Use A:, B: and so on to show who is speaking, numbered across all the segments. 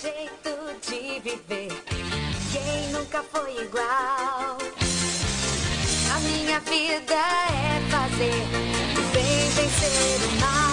A: jeito de viver. Quem nunca foi igual? A minha vida é fazer o bem vencer o mal.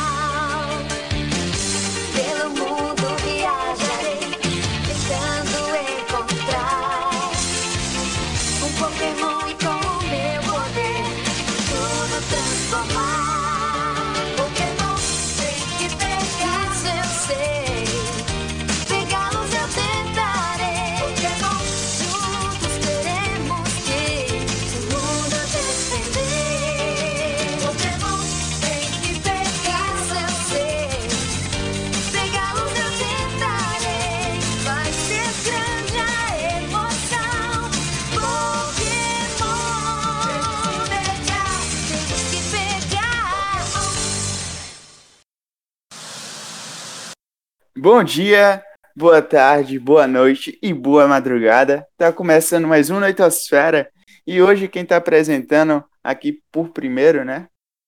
B: Bom dia, boa tarde, boa noite e boa madrugada. Tá começando mais um Noitosfera e hoje quem tá apresentando aqui por primeiro, né?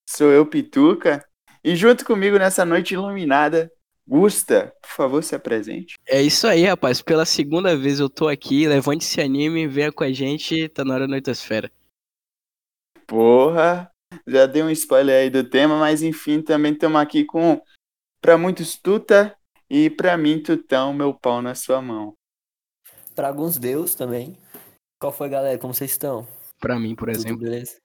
B: Sou eu, Pituca. E junto comigo nessa noite iluminada, Gusta, por favor, se apresente.
C: É isso aí, rapaz. Pela segunda vez eu tô aqui. Levante esse anime, venha com a gente. Tá na hora da Noitosfera.
B: Porra, já dei um spoiler aí do tema, mas enfim, também estamos aqui com, pra muitos, Tuta e pra mim, Tutão, meu pau na sua mão.
D: Pra alguns deus também. Qual foi, galera? Como vocês estão?
C: Pra mim, por
D: Tudo
C: exemplo.
D: beleza?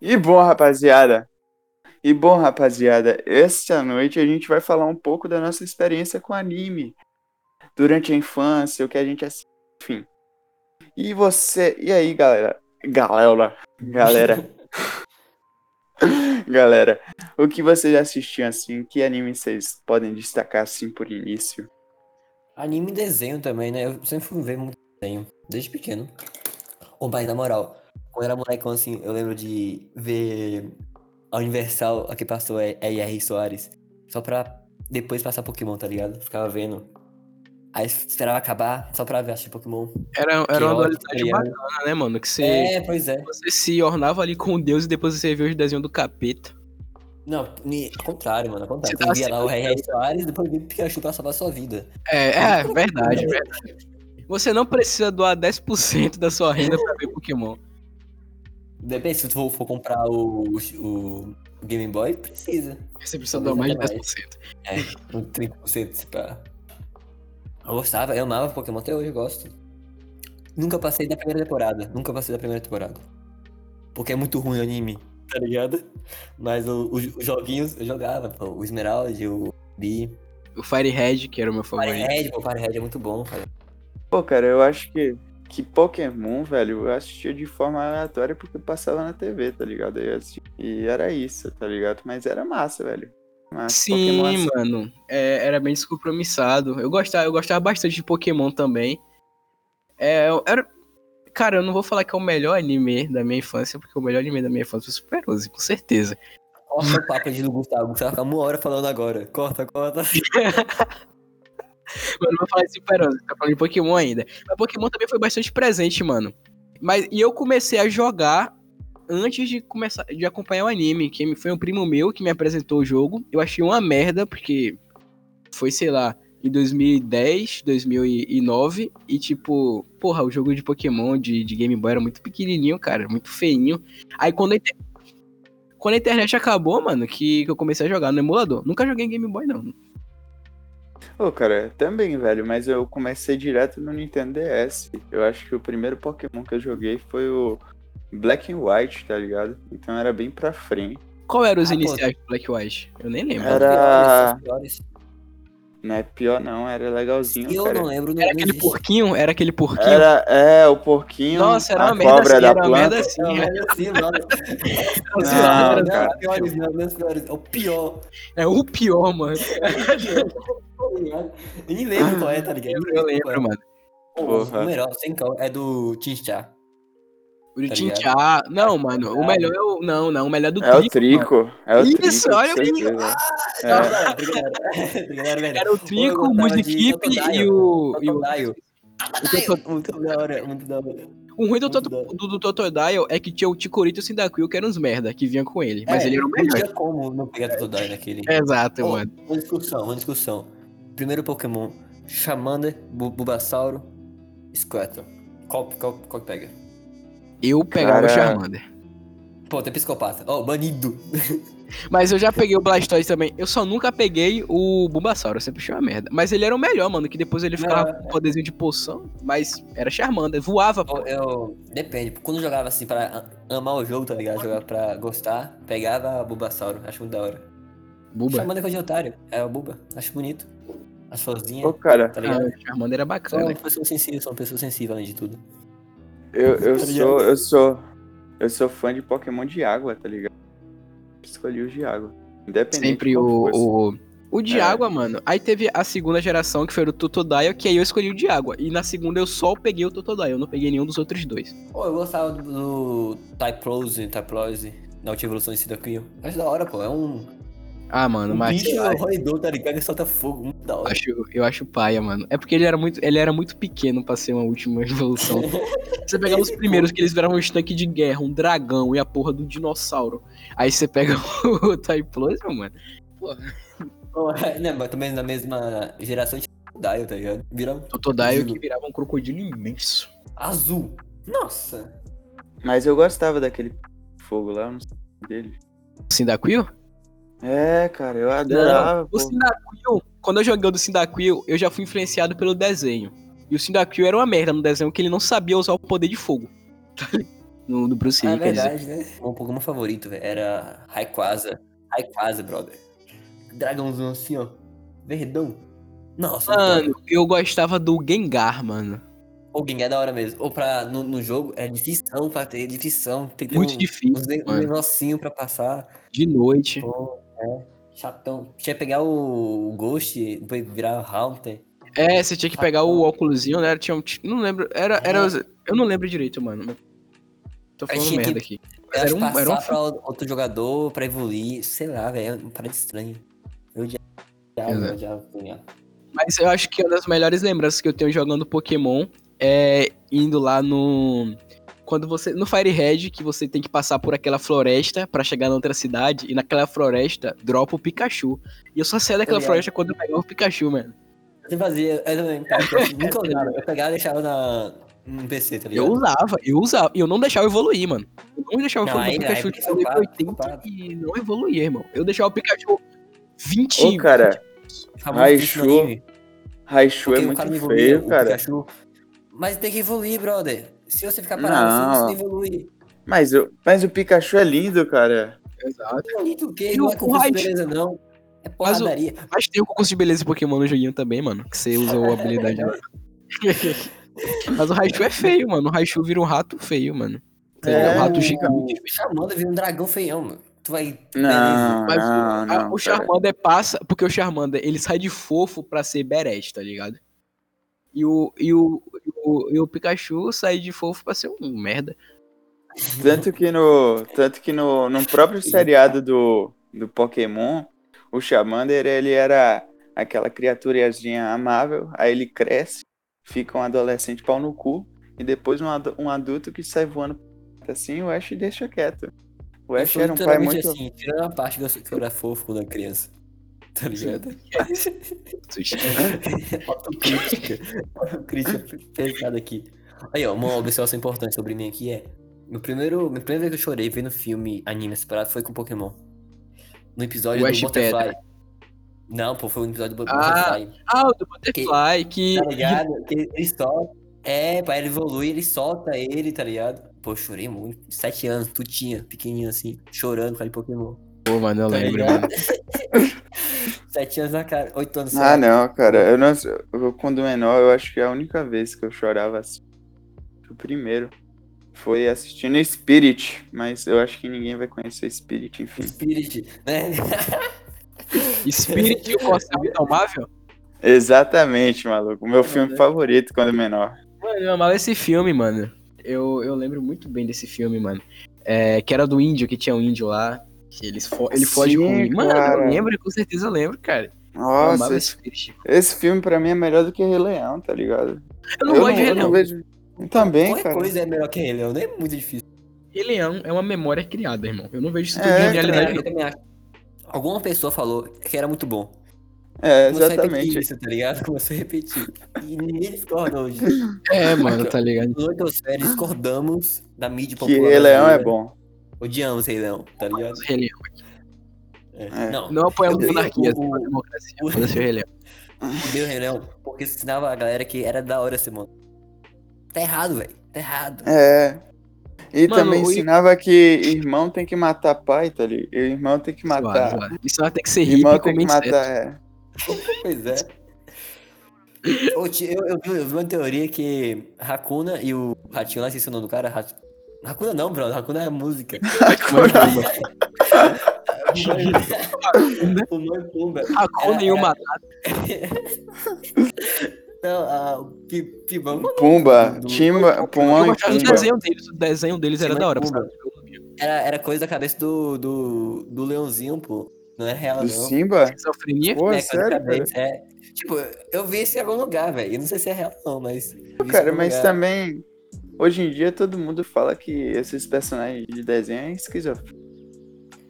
B: E bom, rapaziada. E bom, rapaziada, esta noite a gente vai falar um pouco da nossa experiência com anime durante a infância, o que a gente assiste, enfim. E você, e aí, galera? Galera, galera, galera, o que vocês assistiam assim? Que anime vocês podem destacar assim por início?
D: Anime e desenho também, né? Eu sempre fui ver muito desenho, desde pequeno. Ô, mas na moral, quando era molecão assim, eu lembro de ver a Universal, a que passou é é R. Soares, só pra depois passar Pokémon, tá ligado? Ficava vendo. Aí esperava acabar só pra ver assistir Pokémon.
C: Era, era uma dualidade
D: tá
C: bacana, né, mano? Que você,
D: É, pois é.
C: você se ornava ali com Deus e depois você via os desenhos do capeta.
D: Não, ni- ao contrário, mano, ao contrário.
C: Você
D: Você
C: tá
D: via lá o
C: sempre-
D: R. Soares, depois via o Pikachu pra salvar a sua vida.
C: É, é verdade, verdade. Você não precisa doar 10% da sua renda pra ver Pokémon.
D: Depende, se tu for, for comprar o, o, o Game Boy, precisa.
C: Você precisa doar mais de
D: até
C: 10%.
D: É, um 30% se pá. Eu gostava, eu amava Pokémon até hoje, eu gosto. Nunca passei da primeira temporada. Nunca passei da primeira temporada. Porque é muito ruim o anime, tá ligado? Mas o- os os joguinhos eu jogava, pô. O Esmeralda, o Bi.
C: O Firehead, que era o meu favorito.
D: Firehead, pô, Firehead é muito bom, cara.
B: Pô, cara, eu acho que, que Pokémon, velho, eu assistia de forma aleatória porque passava na TV, tá ligado? Eu assistia. E era isso, tá ligado? Mas era massa, velho. Massa.
C: Sim,
B: Pokémon assim,
C: mano. É, era bem descompromissado. Eu gostava, eu gostava bastante de Pokémon também. É, eu- era... Cara, eu não vou falar que é o melhor anime da minha infância, porque o melhor anime da minha infância foi Super 11, com certeza.
D: Corta o papo de do Gustavo. O Gustavo fica uma hora falando agora. Corta, corta.
C: Mas não vou falar de Super 11, tá falando de Pokémon ainda. Mas Pokémon também foi bastante presente, mano. Mas, e eu comecei a jogar antes de começar de acompanhar o anime, que foi um primo meu que me apresentou o jogo. Eu achei uma merda, porque foi, sei lá, em 2010, 2009, e tipo, porra, o jogo de Pokémon de, de Game Boy era muito pequenininho, cara, muito feinho. Aí quando a, quando a internet acabou, mano, que, que eu comecei a jogar no emulador. Nunca joguei Game Boy, não.
B: Pô, cara, também, velho, mas eu comecei direto no Nintendo DS. Eu acho que o primeiro Pokémon que eu joguei foi o Black and White, tá ligado? Então era bem pra frente.
C: Qual eram os
D: Ah, pô.
C: iniciais do Black White? Eu nem lembro.
B: Era-. Não é pior não, era legalzinho,
D: eu
B: cara.
D: não lembro. Não,
C: Era aquele
D: existe.
C: porquinho? Era aquele porquinho?
B: Era, é, o porquinho,
C: Nossa, era
B: a
C: uma merda
B: cobra
C: assim,
B: da
C: era uma
B: planta.
C: merda assim.
D: Não,
C: é.
D: mas assim, mano.
B: Não,
D: Não,
B: cara.
D: não, piores, não, não, piores. É o pior.
C: É o pior, mano.
D: Eu nem lembro qual é, tá ligado?
C: Eu lembro, mano.
B: Porra.
D: O melhor, sem cal, é do Tinchá.
C: O de
D: Tá.
C: Não, mano. O melhor é o. Não, não. O melhor é do
B: É o
C: Trico.
B: Trico. É o
C: Isso,
B: Trico,
C: olha
B: com
C: o.
B: É.
D: Não, obrigado. Obrigado, velho.
C: Era o Trico, o
D: Totodile.
C: e o. e o- o
D: Muito da hora, muito da hora.
C: O ruim do, Toto- do, do Totodile é que tinha o Ticorito e o Cyndaquil, que eram uns merda, que vinha com ele. Mas
D: É,
C: ele era o
D: Não
C: melhor.
D: tinha como não pegar Totodile naquele.
C: Exato,
D: Ô,
C: mano.
D: Uma discussão, uma discussão. Primeiro Pokémon Charmander, Bu- Bulbasauro, Squirtle. Qual, qual, qual que pega?
C: Eu pegava o
B: Cara.
C: Charmander.
D: Pô, tem psicopata. Ó, banido.
C: Mas eu já peguei o Blastoise também. Eu só nunca peguei o Bulbasaur, eu sempre achei uma merda. Mas ele era o melhor, mano, que depois ele ficava com poderzinho de poção, mas era Charmander, voava,
D: Eu,
C: pô.
D: eu- Depende. Quando eu jogava assim pra amar o jogo, tá ligado? Jogar pra gostar, pegava Bulbasauro. Acho muito da hora.
C: Buba.
D: Charmander coisa de otário. É o Buba. Acho bonito. As florzinhas,
B: Ô, cara,
D: tá
C: Ah,
D: ligado?
C: o Charmander era
D: São
C: bacana.
D: pessoas sensíveis, são pessoas sensíveis além de tudo.
B: Eu, eu
D: Tá
B: sou. Eu sou. Eu sou fã de Pokémon de água, tá ligado? Escolhi os de água. Independente.
C: Sempre o, o, o de
B: É.
C: água, mano. Aí teve a segunda geração, que foi o Totodile, que aí eu escolhi o de água. E na segunda eu só peguei o Totodile, eu não peguei nenhum dos outros dois.
D: Pô, eu gostava do, do Typrose, Typrose, na última evolução de Cyndaquil. Acho da hora, pô. É um,
C: Ah, mano,
D: um
C: mas
D: bicho
C: lá,
D: roedor, tá ligado? Que solta fogo. Muito da
C: eu
D: hora.
C: acho, eu acho paia, mano. É porque ele era muito, ele era muito pequeno pra ser uma última evolução. você pegava os primeiros, que eles viravam um tanque de guerra, um dragão e a porra do dinossauro. Aí você pega o Typhlosion, mano.
D: Pô, é, né, mas também na mesma geração de Dial, tá ligado? Vira um
C: Totodile que virava um crocodilo imenso.
D: azul. Nossa.
B: Mas eu gostava daquele fogo lá, eu não sei dele.
C: Cyndaquil?
B: É, cara, eu adorava.
C: O
B: pô.
C: Cyndaquil, quando eu joguei o do Cyndaquil, eu já fui influenciado pelo desenho. E o Cyndaquil era uma merda no desenho, que ele não sabia usar o poder de fogo. no, no Bruce
D: Ah,
C: Lee,
D: é
C: quer dizer.
D: verdade, né? O Pokémon favorito, velho, era Rayquaza. Rayquaza, brother. Dragãozão assim, ó. Verdão. Nossa,
C: Mano, eu gostava do Gengar, mano.
D: O Gengar é da hora mesmo. Ou pra, no, no jogo, é difícil pra ter, difícil. Tem que ter
C: Muito
D: um,
C: difícil,
D: um
C: mano.
D: negocinho pra passar.
C: De noite.
D: Pô, é. Chatão. Tinha que pegar o, Ghost, depois virar o Haunter.
C: É, você tinha que pegar o óculosinho, né? Tinha um, não lembro, era, era, eu não lembro direito, mano. mas Tô falando merda
D: que-
C: aqui.
D: Eu
C: Era um-
D: passar
C: era um
D: pra outro jogador, pra evoluir. Sei lá, velho. É uma parada estranha. Eu odiava,
C: Exato.
D: eu odiava ganhar.
C: Mas eu acho que uma das melhores lembranças que eu tenho jogando Pokémon é indo lá no. Quando você. No Fire Red, que você tem que passar por aquela floresta pra chegar na outra cidade, e naquela floresta dropa o Pikachu. E eu só saía daquela
D: ligado.
C: floresta quando eu pegava o Pikachu, mano.
D: Sempre fazia, eu também, cara, eu nunca usava. Eu pegava e deixava na, no PC, tá ligado?
C: Eu usava, eu usava. E eu não deixava evoluir, mano. Eu não deixava
D: Não,
C: evoluir o Pikachu
D: aí
C: de
D: foi
C: level
D: culpado,
C: 80
D: culpado.
C: e não evoluía, irmão. Eu deixava o Pikachu 20.
B: Ô, cara, Raichu, Raichu é muito feio, cara.
D: Pikachu. Mas tem que evoluir, brother. Se você ficar parado,
B: Não.
D: você não evolui.
B: Mas, o- mas o Pikachu é lindo, cara.
C: Exato.
D: Bonito o quê?
C: E
D: Não
C: o
D: é concurso de beleza, não. É
C: Mas o-
D: porradaria.
C: Mas tem o concurso de beleza de Pokémon no joguinho também, mano. Que você usou a habilidade lá. Mas o Raichu é feio, mano. O Raichu vira um rato feio, mano. Ele é,
B: É,
C: um rato
B: o-
C: gigante.
D: O Charmander vira um dragão feião, mano. Tu vai...
B: Não,
C: Mas
B: não,
C: a-
B: não.
C: o
B: cara.
C: Charmander passa. Porque o Charmander ele sai de fofo pra ser Beret, tá ligado? E o, e o, o, e o Pikachu sai de fofo pra ser um merda.
B: Tanto que no, tanto que no, no próprio seriado do, do Pokémon, o Charmander, ele era aquela criaturazinha amável, aí ele cresce, fica um adolescente pau no cu, e depois um, um adulto que sai voando assim, o Ash deixa quieto. O Ash era um pai muito...
D: assim, tirando a parte que eu era fofo quando era criança. Tá ligado? Autocrítica. Autocrítica pesada aqui. Aí, ó, uma observação importante sobre mim aqui é. Meu primeiro, minha primeira vez que eu chorei vendo filme anime separado foi com Pokémon. No episódio
C: O
D: do Butterfly. Não, pô, foi no episódio do
C: Ah,
D: Butterfly.
C: Ah, o do Butterfly, que.
D: Tá ligado? Que ele, solta. É, pra ele evoluir, ele solta ele, tá ligado? Pô, eu chorei muito. Sete anos, tu tinha, pequenininho assim, chorando com aquele Pokémon.
C: Pô, mano, eu
D: Tá
C: lembro, mano.
D: Sete anos na cara, oito anos
B: Ah, não, cara, eu não eu, quando menor, eu acho que a única vez que eu chorava assim, o primeiro, foi assistindo Spirit, mas eu acho que ninguém vai conhecer Spirit, enfim.
D: Spirit, né?
C: Spirit e o Corcel Indomável?
B: Exatamente, maluco. O meu filme favorito quando menor.
C: Mano, eu amava esse filme, mano. Eu, eu lembro muito bem desse filme, mano. É, que era do índio, que tinha um índio lá. Que eles fo ele foge
B: Sim,
C: com ele. Mano,
B: cara.
C: eu lembro, com certeza eu lembro, cara. eu
B: Nossa, esse,
C: esse
B: esse filme pra mim é melhor do que Rei Leão, tá ligado?
C: Eu não gosto de Rei
B: eu não
C: Leão.
B: vejo. Também,
D: Qualquer
B: cara.
D: coisa é melhor que ele, não é muito difícil.
C: Rei Leão é uma memória criada, irmão. Eu não vejo isso tudo
B: É,
C: de realidade.
D: Eu também acho. Alguma pessoa falou que era muito bom.
B: É,
D: Começou a repetir
B: exatamente.
D: isso, tá ligado? Começou a repetir. E ninguém discorda hoje.
C: É, mano, tá ligado?
D: Oitosfera discordamos da mídia
B: Que
D: popular.
B: Rei Leão é bom.
D: Odiamos Rei Leão, tá ligado?
C: Rei Leão.
D: É.
B: É.
D: Não,
C: Não apoiamos
D: Eu vi
C: monarquia,
D: o-
C: a democracia.
D: o-
C: o Rei Leão.
D: odeio Rei Leão porque ensinava a galera que era da hora ser mano. Tá errado, velho. Tá errado.
B: É. E
C: Mano,
B: também
C: o-
B: ensinava que irmão tem que matar pai, tá ligado? Irmão tem que matar.
C: zoado. Isso ela tem que ser hippie
B: Irmão
C: e
B: tem que matar, é.
D: Pois é. Eu, eu, eu, vi, eu vi uma teoria que Hakuna e o Ratinho lá, esqueci o nome do cara. Hakuna não, bro. Hakuna é música. o nome Pumba.
C: Hakuna e o Matata.
D: Não, a, o Pi- Pibão.
B: Pumba,
D: Do-
B: Timba, e Pumba.
C: desenho deles, o desenho deles era
D: e
C: da hora.
D: Pumba. Era, era coisa da cabeça do, do, do leãozinho, pô. Não é real,
B: Do
D: não.
B: Simba?
C: Esquizofrenia.
B: Pô,
D: é,
B: sério,
D: é. Tipo, eu vi isso em algum lugar, velho. Eu não sei se é real, não, mas.
B: Cara, mas
D: lugar.
B: também. Hoje em dia todo mundo fala que esses personagens de desenho é esquizofrenia.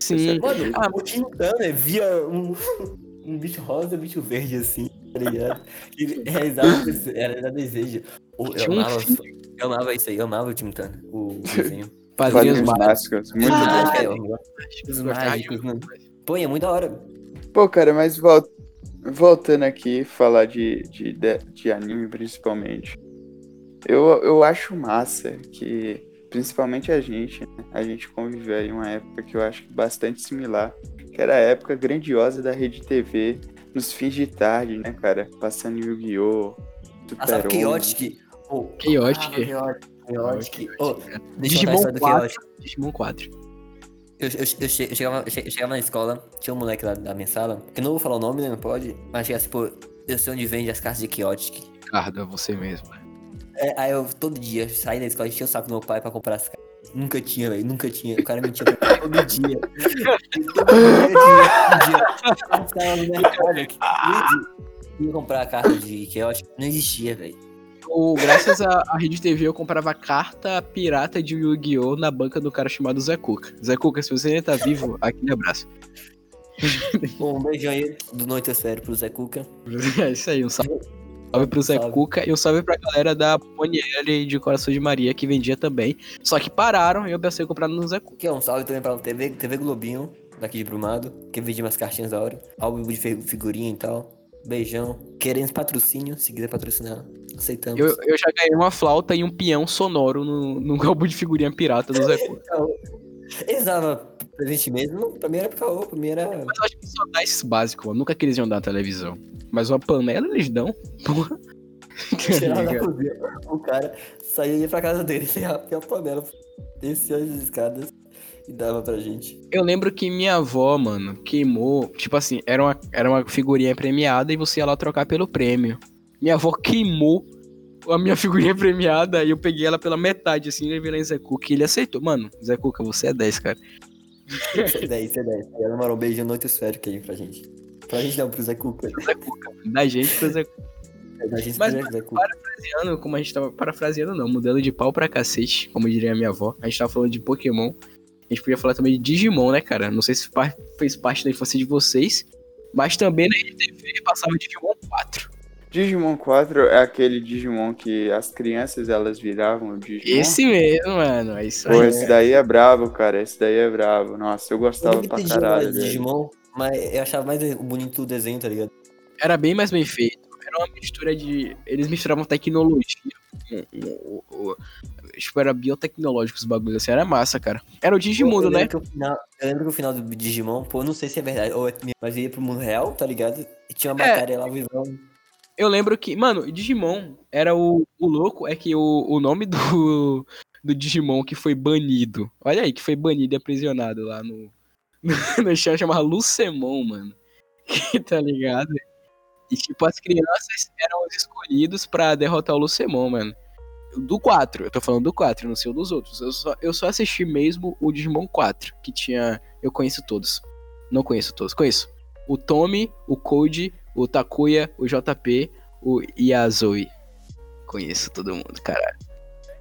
C: Sim.
D: Mano,
C: Ah,
D: o Tim Turner via um, um bicho rosa e um bicho verde assim, tá ligado? E realizava, esse- era da desejo. Eu amava, eu amava isso aí, eu amava o Tim Turner, o desenho.
C: Padrinhos
B: Quadrinhos
C: mágicos.
B: mágicos. Muito
C: Ah,
B: bom.
C: É. de-
D: Mágicos, mano. Pô, é muito da hora.
B: Pô, cara, mas vol- voltando aqui, falar de, de, de, de anime principalmente. Eu, eu acho massa que, principalmente a gente, né, a gente conviveu em uma época que eu acho bastante similar, que era a época grandiosa da Rede TV, nos fins de tarde, né, cara? Passando Yu-Gi-Oh!
D: Ah,
B: Super
D: Chaotic? Pô,
C: Chaotic.
D: ah, Chaotic. Chaotic. A
C: Digimon
D: história do
C: 4.
D: Chaotic.
C: Digimon 4.
D: Eu, eu, eu, che- eu chegava, eu che- eu chegava na escola, tinha um moleque lá da minha sala, que eu não vou falar o nome, né? Não pode. Mas chega assim, pô, eu sei onde vende as cartas de Chaotic.
C: Ricardo, é você mesmo.
D: É, aí eu todo dia saí da escola, enchia o saco do meu pai pra comprar as cartas. Nunca tinha, velho, nunca tinha. O cara mentia todo dia. todo dia todo dia. Eu. Ia comprar a carta de Chaotic, não existia, velho.
C: Eu, graças à à Rede TV, eu comprava carta pirata de Yu-Gi-Oh! na banca do cara chamado Zé Cuca. Zé Cuca, se você ainda tá vivo, aquele abraço.
D: Bom, um beijão aí do Noite Sério pro Zé Cuca.
C: É isso aí, um salve. Salve pro Zé
D: Salve.
C: Cuca e um salve pra galera da Poniele de Coração de Maria, que vendia também. Só que pararam e eu pensei em comprar no Zé Cuca.
D: Aqui, ó, um salve também pra TV, TV Globinho, daqui de Brumado, que vendia umas cartinhas da hora. Álbum de fi- figurinha e tal. Beijão. Querendo patrocínio, se quiser patrocinar, aceitamos.
C: Eu, eu já ganhei uma flauta e um peão sonoro no, no álbum de figurinha pirata do Zé Cuca.
D: Eles davam presente mesmo? Não, pra mim era caô, pra mim era.
C: Mas eu acho que só dá esses básicos, mano. Nunca que eles iam dar televisão. Mas uma panela eles dão. Porra.
D: Tirar na cozinha. O cara saía e ia pra casa dele, sem a, a panela, descia as escadas e dava pra gente.
C: Eu lembro que minha avó, mano, queimou. Tipo assim, era uma, era uma figurinha premiada e você ia lá trocar pelo prêmio. Minha avó queimou a minha figurinha premiada e eu peguei ela pela metade, assim, e levei lá em Zé Cuca e ele aceitou. Mano, Zé Cuca, você é 10, cara.
D: Isso é 10, isso é 10. Ela mandou um beijo noite esférico aí pra gente. Pra gente não, pro Zé Cuca.
C: Zé Cuca, da gente pro Zé Cuca.
D: Da gente
C: Mas,
D: pro Zé Cuca.
C: Parafraseando, como a gente tava. Parafraseando, não, mudando de pau pra cacete, como diria a minha avó. A gente tava falando de Pokémon. A gente podia falar também de Digimon, né, cara? Não sei se fez parte da infância de vocês. Mas também na RTV passava Digimon 4.
B: Digimon 4 é aquele Digimon que as crianças elas viravam o Digimon.
C: Esse mesmo, mano. É isso
B: Pô,
C: aí.
B: esse daí é brabo, cara. Esse daí é brabo. Nossa, eu
D: Eu
B: gostava
D: nunca
B: pra caralho dele.
D: Digimon, mas eu achava mais bonito o desenho, tá ligado?
C: Era bem mais bem feito. Era uma mistura de. Eles misturavam tecnologia. com- Tipo, era biotecnológico os bagulhos assim. Era massa, cara. Era o Digimundo,
D: eu
C: né?
D: lembro Que o final, eu lembro que o final do Digimon, pô, eu não sei se é verdade, ou é, mas ia pro mundo real, tá ligado? E tinha uma
C: É.
D: batalha lá, vivão.
C: Eu lembro que, mano, Digimon era o, o louco, é que o, o nome do, do Digimon que foi banido, olha aí, que foi banido e aprisionado lá no, no, no chão, chamava Lucemon, mano. tá ligado? E tipo, as crianças eram os escolhidos pra derrotar o Lucemon, mano. Do 4, eu tô falando do 4, não sei o dos outros. Eu só, eu só assisti mesmo o Digimon 4, que tinha. Eu conheço todos. Não conheço todos, conheço. O Tommy, o Code, o Takuya, o JP, o Yazoi. Conheço todo mundo, caralho.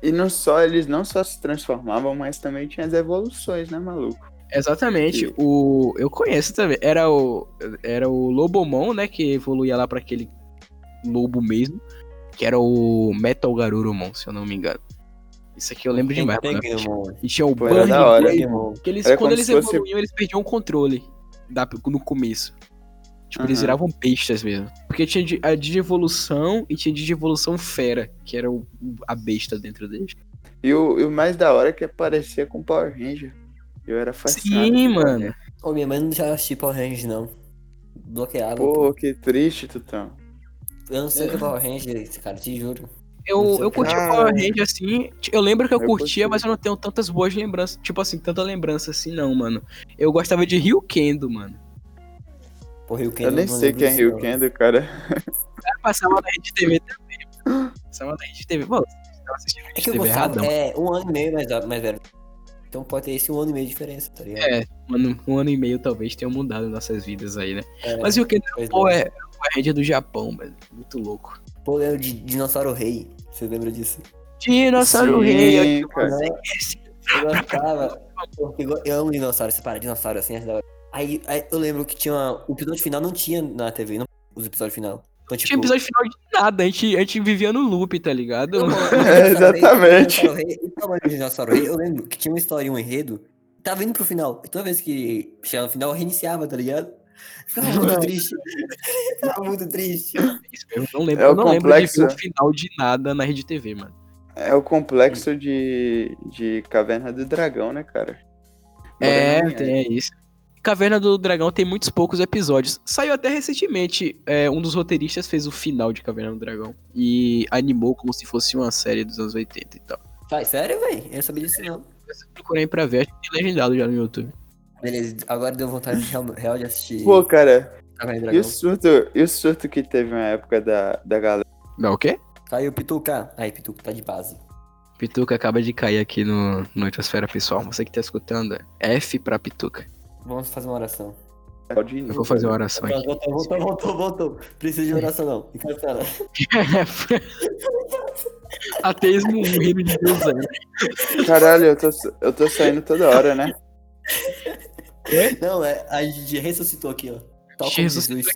B: E não só, eles não só se transformavam, mas também tinha as evoluções, né, maluco?
C: Exatamente. O, eu conheço também. Era o, era o Lobomon, né? Que evoluía lá pra aquele lobo mesmo. Que era o Metal Garurumon, se eu não me engano. Isso aqui eu lembro demais. mano. E tinha o Burn
B: da hora.
D: Pokémon.
C: que eles,
B: Era
C: quando eles
B: se fosse-
C: evoluíam, eles perdiam o controle da, no começo. Tipo, eles
B: Aham.
C: viravam bestas mesmo. Porque tinha de- a digievolução e tinha digievolução fera, que era o, a besta dentro deles.
B: E o, e o mais da hora é que aparecia com Power Ranger. Eu era fascinado.
C: Sim, mano.
B: Ranger.
D: Ô, minha mãe não deixava assistir Power Rangers, não. Bloqueava.
B: Pô, que triste, Tutão.
D: Eu não sei o que é Power Rangers, cara, te juro.
C: Eu, eu curti o
B: Cara.
C: Power Ranger assim. Eu lembro que eu,
B: Eu
C: curtia,
B: curti.
C: mas eu não tenho tantas boas lembranças. Tipo assim, tanta lembrança assim, não, mano. Eu gostava de Rio Kendo, mano.
D: Porra, eu
B: Eu nem sei quem é Rio Kendo, cara.
C: Cara, passava na Rede TV também. mano. Passava na Rede TV. Pô, você tava assistindo
D: É
C: Rede
D: que eu gostava,
C: erradão.
D: é um ano e meio mais, mais velho. Então pode ter esse um ano e meio de diferença, tá ligado?
C: É, mano, um ano e meio talvez tenham mudado nossas vidas aí, né?
D: É,
C: Mas Rio Kendo
D: pois
C: pô,
D: é.
C: é o Power Ranger do Japão, mano. Muito louco.
D: Pô, eu lembro de Dinossauro Rei. Você lembra disso?
C: Dinossauro
B: Sim,
C: Rei. eu-
B: cara.
D: Eu gostava. Eu- amo dinossauro, separa dinossauro assim, acho da hora. Aí, aí eu lembro que tinha. uma- O episódio final não tinha na TV, não os episódios final. Então, tipo,
C: Tinha episódio final de nada, a gente, a gente vivia no loop, tá ligado?
D: Não, mano,
B: É, exatamente.
D: Dinossauro Rei- o tamanho do Dinossauro Rei, eu lembro que tinha uma história e um enredo. Tava indo pro final. E toda vez que chegava no final, eu reiniciava, tá ligado? Ficava muito triste. Ficava muito triste.
C: Eu não lembro,
B: É o
C: eu não lembro de
B: complexo.
C: ver o final de nada na Rede TV, mano.
B: É o complexo de, de Caverna do Dragão, né, cara?
C: É, tem é isso. Caverna do Dragão tem muitos poucos episódios. Saiu até recentemente. é, um dos roteiristas fez o final de Caverna do Dragão. E animou como se fosse uma série dos anos 80 e tal.
D: Vai, sério, velho? Eu não sabia disso não.
C: Eu procurei pra ver, acho que tem legendado já no YouTube.
D: Beleza, agora deu vontade de real, real de assistir
B: Pô, cara,
D: Caverna do
B: e o surto, e o surto que teve na época da, da galera?
C: Não, o quê?
D: Caiu Pituca. Aí, Pituca tá de base.
C: Pituca acaba de cair aqui no Noitosfera Pessoal. Você que tá escutando, F pra Pituca.
D: Vamos fazer uma oração.
B: Pode ir,
C: Eu vou fazer uma oração aqui.
D: Voltou, voltou, voltou, voltou. Precisa de oração não. Encantando.
C: Ateísmo, um reino de Deus aí.
B: Caralho, eu tô, eu tô saindo toda hora, né?
D: Não, é, a gente ressuscitou aqui, ó. Tal
C: Jesus
D: Jesus.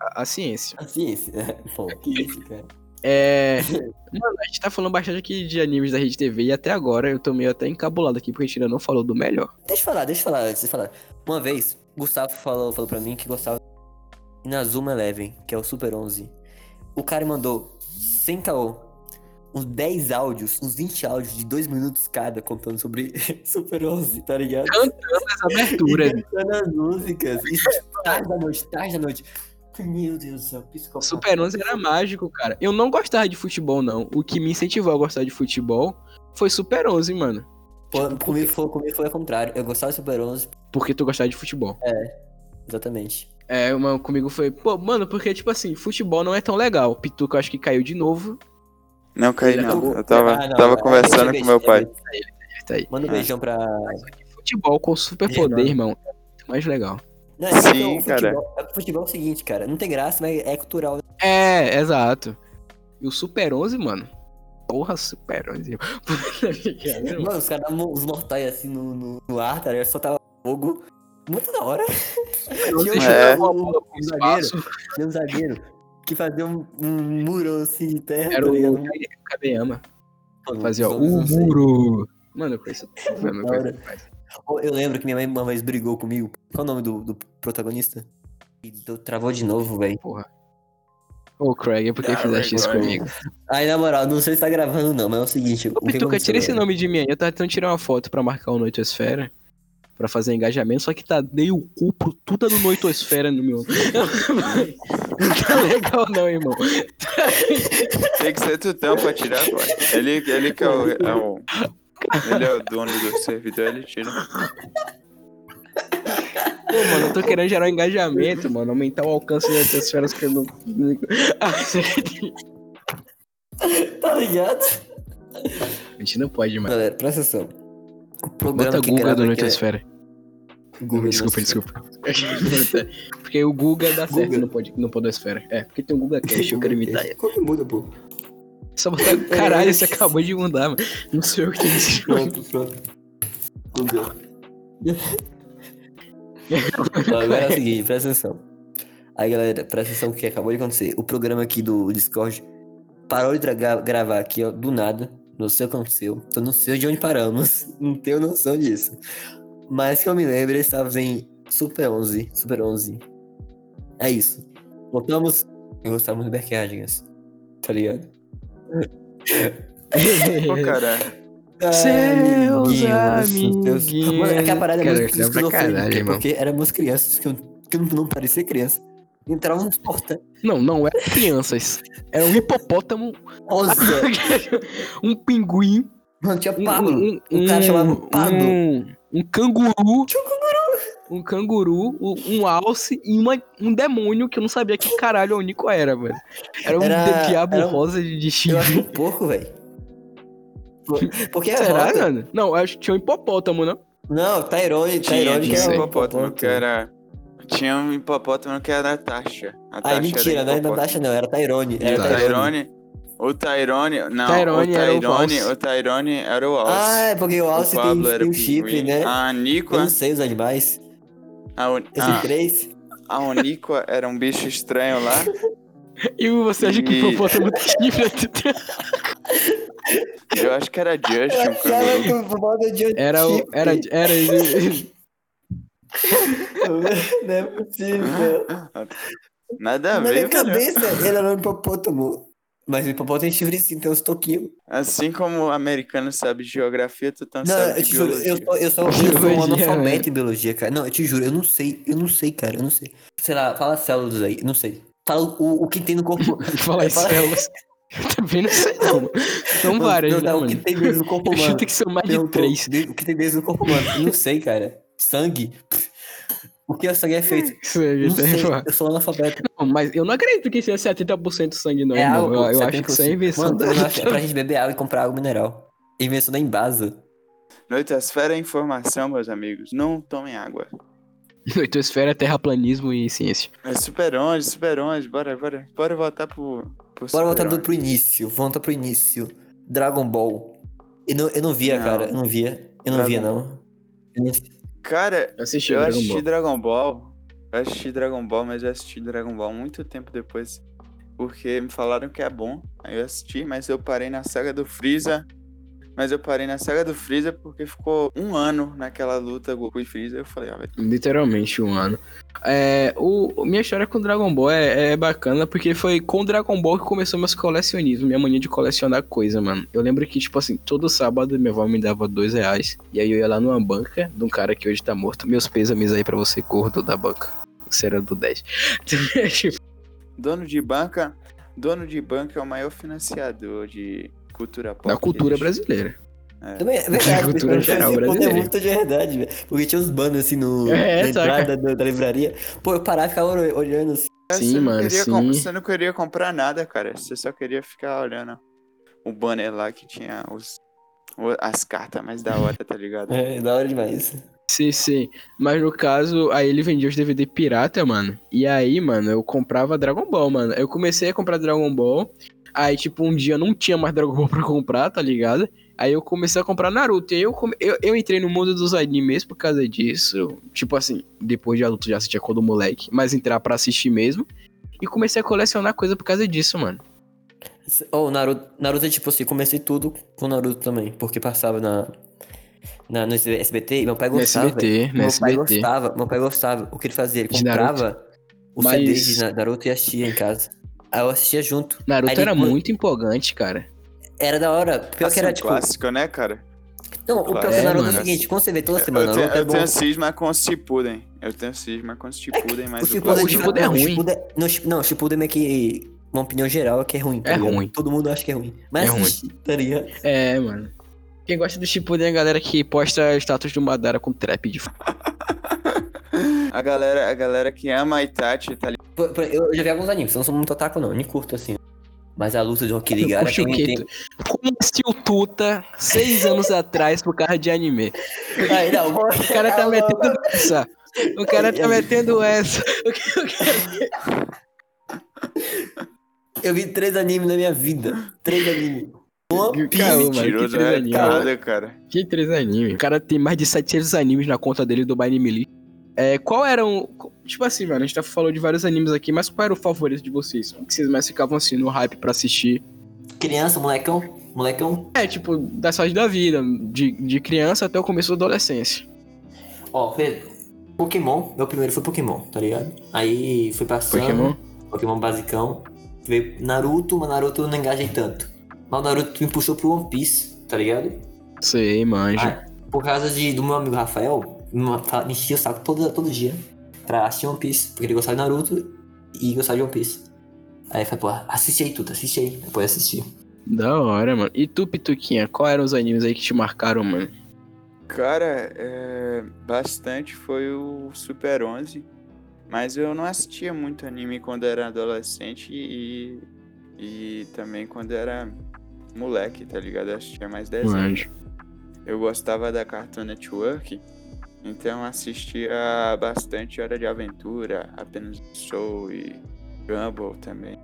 C: A, a ciência.
D: A ciência, né? Pô, que isso, cara.
C: É. Mano, a gente tá falando bastante aqui de animes da Rede TV e até agora eu tô meio até encabulado aqui porque a gente ainda não falou do melhor.
D: Deixa eu falar, deixa eu falar antes de falar. Uma vez, Gustavo falou, falou pra mim que gostava de Inazuma Eleven, que é o Super 11. O cara mandou, sem caô, uns 10 áudios, uns 20 áudios de 2 minutos cada contando sobre Super 11, tá ligado?
C: Essa abertura.
D: Cantando as músicas. Isso tarde da noite, tarde da noite. Meu Deus do céu, psicopata.
C: Super 11 era mágico, cara. Eu não gostava de futebol, não. O que me incentivou a gostar de futebol foi Super 11, mano.
D: Pô, comigo, foi, comigo foi ao contrário. Eu gostava de Super 11,
C: Porque tu gostava de futebol.
D: exatamente.
C: É, mano, comigo foi. Pô, mano, porque, tipo assim, futebol não é tão legal. Pituca eu acho que caiu de novo.
B: Não caí
C: Ele
B: não.
C: acabou-
B: Eu tava,
D: Ah, não,
B: tava
D: é,
B: conversando com meu pai.
C: Tá aí.
D: Manda um
B: Ah.
D: beijão pra.
C: Futebol com superpoder,
D: Legal.
C: irmão. É muito mais legal.
D: Não, é
B: Sim,
D: o
B: cara.
D: futebol, é, futebol é o seguinte, cara. Não tem graça, mas é cultural. né?
C: É, exato. E o Super 11, mano. Porra, Super 11. Brincadeira, mano.
D: Os caras davam os mortais assim no, no, no ar, tá ligado? Só tava fogo. Muito da hora. Tinha
B: É.
D: Um- um zagueiro, tinha um zagueiro que fazia um, um muro assim de terra,
C: Era
D: tá
C: o Kabeyama. Fazia ó, o muro. Mano, eu conheço mano. Eu conheço
D: Eu lembro que minha mãe uma vez brigou comigo. Qual o nome do, do protagonista? E do- travou de novo, velho.
C: Porra. Ô, Craig, por que
B: Ah,
C: fizeste isso
B: Craig.
C: comigo?
D: Aí, na moral, não sei se tá gravando não, mas é o seguinte.
C: Ô,
D: o que
C: Pituca, tira esse
D: velho?
C: nome de mim aí. Eu tava tentando tirar uma foto pra marcar o Noitosfera. Pra fazer engajamento, só que tá dei o cu pro tudo do Noitosfera no meu. Não tá legal, não, irmão.
B: Tem que ser tutão pra tirar, pô. Ele, ele que é o, é o- Ele é o dono do servidor, ele tira.
C: Pô, mano, eu tô querendo gerar um engajamento, mano. Aumentar o alcance das Noitosferas que eu não.
D: Tá ligado?
C: A gente não pode, mano.
D: Galera, presta atenção. O programa
C: Bota
D: que
C: Guga do Noitosfera.
D: é... Guga
C: Desculpa, desculpa. Porque o Guga dá certo
D: Guga.
C: no, pod, no Podosfera. É, porque tem um Guga Cash, eu quero imitar ele.
D: Como que muda, pô?
C: Só botar. Caralho, você acabou de mudar, mano. Não sei eu que tenho esse jogo.
D: Pronto, pronto. Guga. Ó, Agora é o seguinte, presta atenção. Aí, galera, presta atenção que acabou de acontecer. O programa aqui do Discord parou de gra- gravar aqui, ó, do nada. Não sei o que aconteceu. Então não sei de onde paramos. Não tenho noção disso. Mas que eu me lembro, estávamos em Super 11. Super 11. É isso. Voltamos. E gostávamos do Berkerdigas. Tá ligado?
B: Pô, cara.
C: Seus
D: amiguinhos. Mano, aquela parada é
C: Cara,
D: muito
C: é pra
D: esquizofrênica,
C: irmão.
D: porque éramos crianças que, eu- que não, não parecia criança. Entravam nos porta.
C: Não, não eram crianças. Era um hipopótamo,
D: Rosa.
C: um pinguim,
D: Mano, tinha
C: um,
D: Pablo.
C: um,
D: Um cara chamado Pablo.
C: um, um canguru, um canguru, um, um alce e uma, um demônio que eu não sabia que caralho o Nico era, mano. Era um
D: Era-
C: diabo
D: era um-
C: rosa de, de
D: Eu acho
C: chifre.
D: um pouco, velho. Por- Porque é
C: Será,
D: rosa.
C: mano? Não, eu acho que tinha um hipopótamo, não?
D: Não, Tyrone,
B: Tinha,
D: Tyrone que
B: tinha
D: é
B: um
D: o
B: hipopótamo que era. Tinha um hipopótamo que era a Tasha. A
D: Ai,
B: Tasha
D: mentira,
B: era
D: não é
B: hipopótamo.
D: Natasha não, era Tyrone. Era
B: o
D: Tyrone.
B: Tyrone. O Tyrone. Não,
C: Tyrone
B: o
C: era o
B: Tyrone.
C: Alce.
B: O Tyrone era o Alce.
D: Ah, é porque o
B: o
D: Alce tem,
B: era
D: tem
B: o
D: um chifre, né?
B: A
D: Eu
B: Niqua.
D: não sei os animais.
B: A, O-
D: Esses
B: a,
D: três.
B: a Oniqua era um bicho estranho lá.
C: E você acha que
B: E-
C: hipopótamo tem chifre?
B: Eu acho que era Justin,
D: Eu
B: o
D: achava
B: canguru.
D: que o modo de
C: Era o. Era. Era.
D: Não é possível.
B: Nada a
D: Na minha
B: ver,
D: cabeça, ele era um hipopótamo. Mas o hipopótamo tem chifre sim, tem uns toquinhos.
B: Assim como o americano sabe geografia, tu também
D: Não,
B: sabe
D: eu te juro, eu
B: biologia.
D: sou, eu sou, eu sou um
C: Biologia,
D: analfabeto
C: né?
D: em biologia, cara. Não, eu te juro, eu não sei, eu não sei, cara, eu não sei. Sei lá, fala células aí, não sei. Fala o, o que tem no corpo. Fala-
C: células. Eu também não sei, não. São várias,
D: não,
C: né,
D: não,
C: mano?
D: O que tem dentro do corpo
C: Eu
D: humano?
C: chuto que são mais de três.
D: O que tem dentro do corpo humano? Eu Não sei, cara. Sangue? Pff, O que o sangue é feito?
C: Isso aí,
D: Não sei, eu sou analfabeto.
C: Não, mas eu não acredito que seja 70% sangue, não,
D: É algo,
C: Eu, eu acho que isso é
D: 70%.
C: invenção
D: Mano, eu acho que é pra gente beber água e comprar água mineral. Invenção da Embasa.
B: Noitosfera é informação, meus amigos. Não tomem água.
C: Noitosfera, terraplanismo e ciência.
B: É Super 11, Super 11. Bora, bora. Bora voltar pro, pro
D: Bora voltar
B: Super
D: do,
B: 11.
D: pro início. Volta pro início. Dragon Ball. Eu não, eu não via,
B: Não.
D: cara. Eu não via. Eu não
B: Dragon
D: via, não. Eu não-
B: Cara,
C: Eu assisti
B: eu
C: Dragon
B: assisti
C: Ball.
B: Dragon Ball. Eu assisti Dragon Ball, mas eu assisti Dragon Ball muito tempo depois. Porque me falaram que é bom. Aí eu assisti, mas eu parei na saga do Freeza. Mas eu parei na saga do Freeza porque ficou um ano naquela luta Goku e Freeza. Eu falei, velho.
C: Literalmente um ano. É, o, minha história com Dragon Ball é, é bacana porque foi com Dragon Ball que começou meus colecionismo, minha mania de colecionar coisa, mano. Eu lembro que, tipo assim, todo sábado minha avó me dava dois reais. E aí eu ia lá numa banca de um cara que hoje tá morto. Meus pêsames aí pra você, gordo da banca. Você era do 10. Tipo,
B: Dono de banca. Dono de banca é o maior financiador de cultura pop.
C: da cultura brasileira.
D: Também é verdade.
C: Cultura
D: esse
C: geral
D: ponto é
C: brasileira.
D: muito de verdade, velho. Porque tinha uns banners assim no,
C: É,
D: na
C: saca.
D: entrada da, da livraria. Pô, eu parava e ficava olhando assim.
B: É,
C: Sim,
B: você não
C: mano,
B: queria
C: sim.
B: Você não queria comprar nada, cara. Você só queria ficar olhando o banner lá que tinha os, o- as cartas mais da hora, tá ligado?
D: É, da hora demais.
C: Sim, sim. Mas no caso, aí ele vendia os DVD pirata, mano. E aí, mano, eu comprava Dragon Ball, mano. Eu comecei a comprar Dragon Ball. Aí, tipo, um dia não tinha mais Dragon Ball pra comprar, tá ligado? Aí eu comecei a comprar Naruto. E aí eu, come- eu, eu entrei no mundo dos animes por causa disso. Tipo assim, depois de adulto já assistia quando moleque. Mas entrar pra assistir mesmo. E comecei a colecionar coisa por causa disso, mano.
D: Oh, Naruto, Naruto é tipo assim, comecei tudo com Naruto também, porque passava na, na no SBT e meu pai
C: No
D: gostava.
C: SBT, no
D: meu pai
C: SBT.
D: gostava, meu pai gostava. O que ele fazia? Ele comprava o CD de Na- Naruto e assistia em casa. Aí eu assistia junto.
C: Naruto
D: Aí
C: era
D: depois-
C: muito empolgante, cara.
D: Era da hora. Pior
B: Assim,
D: que era
B: um
D: tipo.
B: clássico, né, cara?
D: Não, o pior que
C: É,
D: o Naruto é o
C: mano.
D: seguinte: quando você vê toda semana
B: Eu, tenho,
D: Naruto é
B: eu
D: bom.
B: tenho cisma com o Shippuden. Eu tenho cisma com o Shippuden, mas
D: O
B: o
D: Shippuden,
C: o Shippuden é
D: não,
C: ruim.
D: Shippuden- não, não, Shippuden é meio que uma opinião geral é que é ruim. tá
C: É
D: ligado?
C: ruim.
D: Todo mundo acha que é ruim. Mas
C: É ruim.
D: tá ligado?
C: É, mano. Quem gosta do Shippuden é a galera que posta status do Madara com trap de
B: A galera, a galera que ama a Itachi, tá ligado?
D: Eu já vi alguns animes, eu não sou muito otaku não, nem curto assim. Mas a luta de Rock
C: Curte o
D: tem, tem...
C: Como assistiu Tuta seis anos atrás por causa de anime?
D: Ai, não,
C: O cara tá metendo essa. O cara tá metendo essa. O que eu quero
D: Eu vi três animes na minha vida. Três animes. One Piece.
C: Calma, mano, que três
B: é
C: animes.
B: cara.
C: Que três animes? O cara tem mais de 700 animes na conta dele do Anime List. É, qual eram. Tipo assim, mano, a gente já falou de vários animes aqui, mas qual era o favorito de vocês? O que vocês mais ficavam assim no hype pra assistir?
D: Criança, molecão, molecão.
C: É, tipo, da sorte da vida, de, de criança até o começo da adolescência.
D: Ó, Pedro, Pokémon, meu primeiro foi Pokémon, tá ligado? Aí fui passando.
C: Pokémon?
D: Pokémon basicão. Veio Naruto, mas Naruto eu não engajei tanto. Mas o Naruto me puxou pro One Piece, tá ligado?
C: Sei, manja.
D: Ah, por causa de, do meu amigo Rafael, me enchia o saco todo, todo dia pra assistir One Piece. Porque ele gostava de Naruto e gostava de One Piece. Aí eu falei, pô, assiste aí tudo, assiste aí. Depois assisti.
C: Da hora, mano. E tu, Pituquinha, qual eram os animes aí que te marcaram, mano?
B: Cara, é, bastante foi o Super 11, mas eu não assistia muito anime quando era adolescente e, e também quando era moleque, tá ligado? Eu assistia mais desenho.
C: Manja.
B: Eu gostava da Cartoon Network, então assistia bastante Hora de Aventura, Apenas Sou e Gumball também.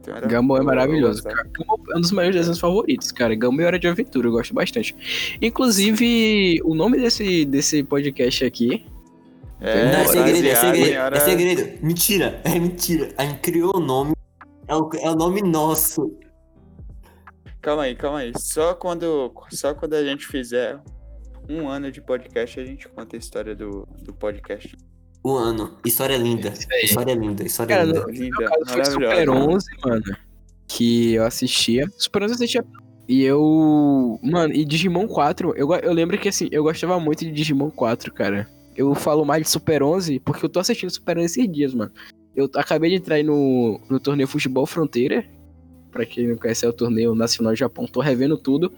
B: Então era-
C: Gumball é maravilhoso, cara. Gumball é um dos meus desenhos favoritos, cara. Gumball e Hora de Aventura, eu gosto bastante. Inclusive, o nome desse, desse podcast aqui.
B: É,
D: não, é segredo, é segredo,
B: Hora-
D: é segredo. Mentira, é mentira. A gente criou o nome. É o, é o nome nosso.
B: Calma aí, calma aí. Só quando, só quando a gente fizer um ano de podcast, a gente conta a história do, do podcast.
D: O ano. História linda.
C: Isso aí.
D: História linda, história
C: Cara,
D: linda.
C: no
B: Linda,
C: caso foi Super
B: maravilhosa.
C: 11, mano. Que eu assistia. Super 11 eu assistia. E eu. Mano, e Digimon 4, eu, eu lembro que assim, eu gostava muito de Digimon 4, cara. Eu falo mais de Super 11 porque eu tô assistindo Super 11 esses dias, mano. Eu acabei de entrar aí no, no torneio Futebol Fronteira. Pra quem não conhece, é o torneio nacional do Japão. Tô revendo tudo.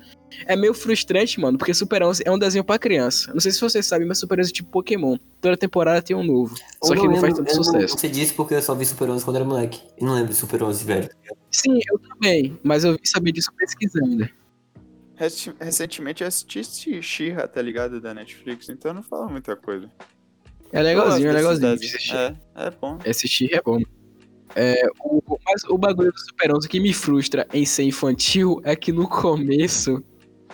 C: É meio frustrante, mano, porque Super 11 é um desenho pra criança. Não sei se vocês sabem, mas Super 11 é tipo Pokémon. Toda temporada tem um novo. Só
D: Eu
C: que não faz
D: lembro-
C: tanto sucesso.
D: Você disse porque eu só vi Super 11 quando era moleque. Eu não lembro de Super 11, velho.
C: Sim, eu também. Mas eu vim saber disso pesquisando.
B: Rec- Recentemente eu assisti She-Ra, tá ligado? Da Netflix, então não fala muita coisa.
C: É legalzinho, é legalzinho.
B: É, é bom.
C: Assistir é bom. É, o, mas o bagulho do Super 11 que me frustra em ser infantil é que no começo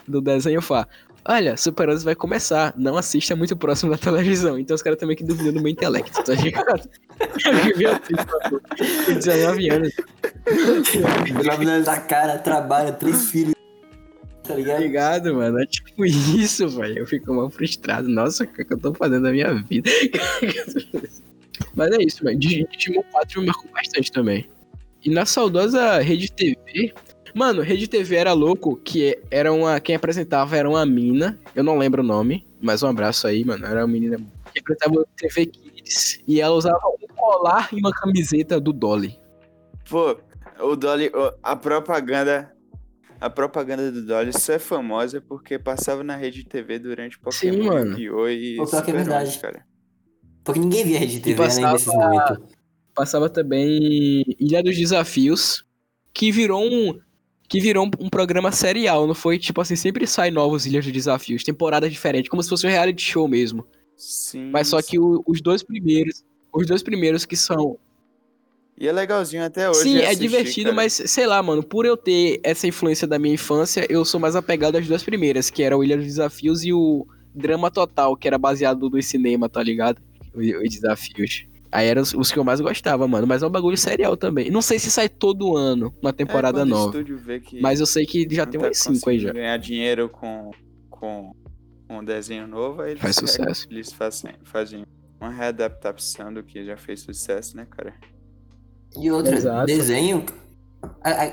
C: do desenho fala: Olha, Super 11 vai começar, não assista muito próximo da televisão. Então os caras também que duvidam do meu intelecto, tá ligado? Eu vi assim, mano, com 19 anos,
D: Pela menina da cara, trabalha, três filhos. Tá
C: tá
D: ligado?
C: ligado, mano? É tipo isso, velho. Eu fico mal frustrado. Nossa, o que, é que eu tô fazendo na minha vida? Mas é isso, mano. Dig- Digimon 4 me marcou bastante também. E na saudosa Rede TV. Mano, Rede TV era louco, que era uma. Quem apresentava era uma mina. Eu não lembro o nome, mas um abraço aí, mano. Era uma menina que apresentava o TV Kids. E ela usava um colar e uma camiseta do Dolly.
B: Pô, o Dolly, a propaganda. A propaganda do Dolly só é famosa porque passava na rede TV durante Pokémon
C: Sim, mano.
B: Yu-Gi-Oh! e
D: Pô, pior que é verdade.
B: 11, cara.
D: Porque ninguém via Rede TV, né,
C: passava-
D: nesses momentos.
C: Passava também Ilha dos Desafios, que virou um que virou um, um programa serial, não foi? Tipo assim, sempre sai novos Ilhas dos Desafios, temporadas diferentes, como se fosse um reality show mesmo.
B: Sim.
C: Mas só
B: sim.
C: que o- os dois primeiros, os dois primeiros que são
B: E é legalzinho até hoje.
C: Sim, é
B: assistir,
C: divertido,
B: cara.
C: mas sei lá, mano, por eu ter essa influência da minha infância, eu sou mais apegado às duas primeiras, que era o Ilha dos Desafios e o Drama Total, que era baseado no cinema, tá ligado? Os os desafios. Aí eram os, os que eu mais gostava, mano. Mas é um bagulho serial também. Não sei se sai todo ano uma
B: É,
C: temporada
B: O
C: nova. Mas eu sei que já tem
B: tá
C: umas cinco aí já.
B: ganhar dinheiro com, com um desenho novo, aí eles,
C: Faz sucesso.
B: eles fazem, fazem uma readaptação do que já fez sucesso, né, cara?
D: E outra,
C: Exato.
D: desenho.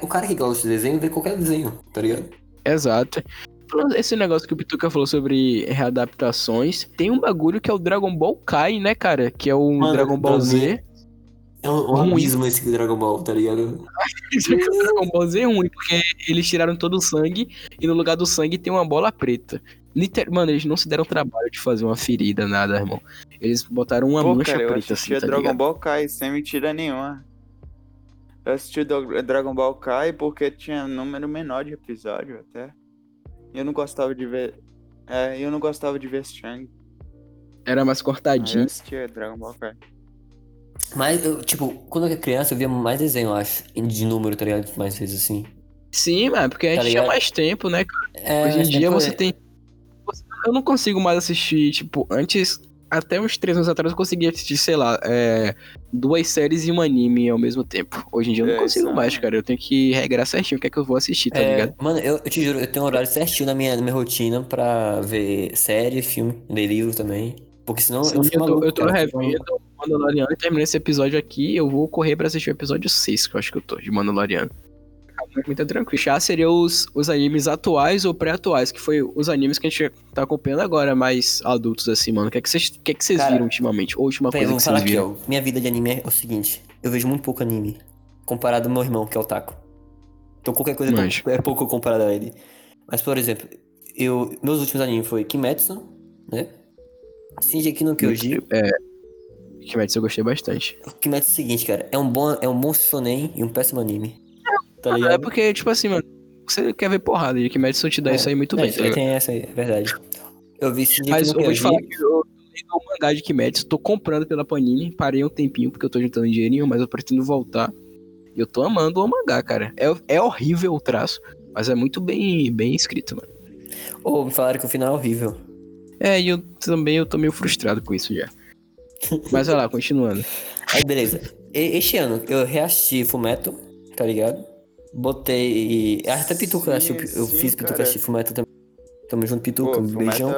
D: o cara que gosta de desenho vê qualquer desenho, tá ligado?
C: Exato. Esse negócio que o Pituca falou sobre readaptações, tem um bagulho que é o Dragon Ball Kai, né, cara? Que é o
D: Mano,
C: Dragon Ball Z.
D: É um, um
C: Ruim.
D: abismo esse Dragon Ball, tá ligado?
C: o Dragon Ball Z é ruim, porque eles tiraram todo o sangue e no lugar do sangue tem uma bola preta. Liter... Mano, eles não se deram trabalho de fazer uma ferida, nada, irmão. Eles botaram uma
B: Pô,
C: mancha
B: cara, eu
C: preta
B: assistia
C: assim, tá
B: Dragon
C: ligado?
B: Ball Kai sem mentira nenhuma. Eu assisti Do- Dragon Ball Kai porque tinha número menor de episódio até. E eu não gostava de ver. É, eu não gostava de ver Strang.
C: Era mais cortadinho.
B: assistia Dragon Ball Kai.
D: Mas, eu, tipo, quando eu era criança eu via mais desenho, eu acho. De número, tá ligado? Mais vezes assim.
C: Sim, mano, porque a gente
D: Tá
C: tinha mais tempo, né, cara?
D: É,
C: Hoje em
D: mas
C: dia você
D: foi-
C: tem. Eu não consigo mais assistir, tipo, antes até uns três anos atrás eu conseguia assistir, sei lá, é, duas séries e um anime ao mesmo tempo. Hoje em dia eu não
B: É,
C: consigo
B: é-
C: mais, cara. Eu tenho que regrar certinho o que é que eu vou assistir, tá
D: É,
C: ligado?
D: mano, eu, eu te juro, eu tenho um horário certinho na minha, na minha rotina pra ver série, filme, ler livro também. Porque senão
C: Sim,
D: eu fico
C: eu tô,
D: maluco,
C: eu tô
D: cara, eu
C: revendo Mandaloriano e terminando esse episódio aqui, eu vou correr pra assistir o episódio 6, que eu acho que eu tô, de Mandaloriano. Muito tranquilo. Já seriam os, os animes atuais ou pré-atuais, que foi os animes que a gente tá acompanhando agora, mais adultos assim, mano. O que é que vocês, que é que vocês
D: Cara,
C: viram ultimamente? Ou última coisa
D: vou
C: que
D: falar
C: vocês
D: aqui,
C: viram?
D: ó. Minha vida de anime é o seguinte: eu vejo muito pouco anime. Comparado ao meu irmão, que é o Taco. Então qualquer coisa é pouco, é pouco comparado a ele. Mas, por exemplo, eu, meus últimos animes foi Kimetsu, né? Shingeki no Kyoji.
C: É. Kimetsu eu gostei bastante.
D: Kimetsu é o seguinte, cara. É um bom, é um bom shonen e um péssimo anime. Tá
C: É
D: ligado?
C: porque, tipo assim, mano, você quer ver porrada e Kimetsu te dá
D: É,
C: isso aí muito
D: é,
C: bem, tá?
D: Tem essa aí, é verdade. Eu vi Shingeki
C: Mas eu vou te falar que eu li o mangá de Kimetsu, tô comprando pela Panini, parei um tempinho porque eu tô juntando dinheirinho, mas eu pretendo voltar. E eu tô amando o mangá, cara. É, é horrível o traço, mas é muito bem, bem escrito, mano.
D: Ô, me falaram que o final é horrível.
C: É, e eu também eu tô meio frustrado com isso já. Mas vai lá, continuando.
D: Aí, beleza. Este ano eu reassisti Fumeto, tá ligado? Botei. Até Pituca eu
B: Sim,
D: assisti. Eu
B: sim,
D: fiz Pituca assisti Fumeto também. Tamo junto, Pituca.
B: Pô,
D: um beijão.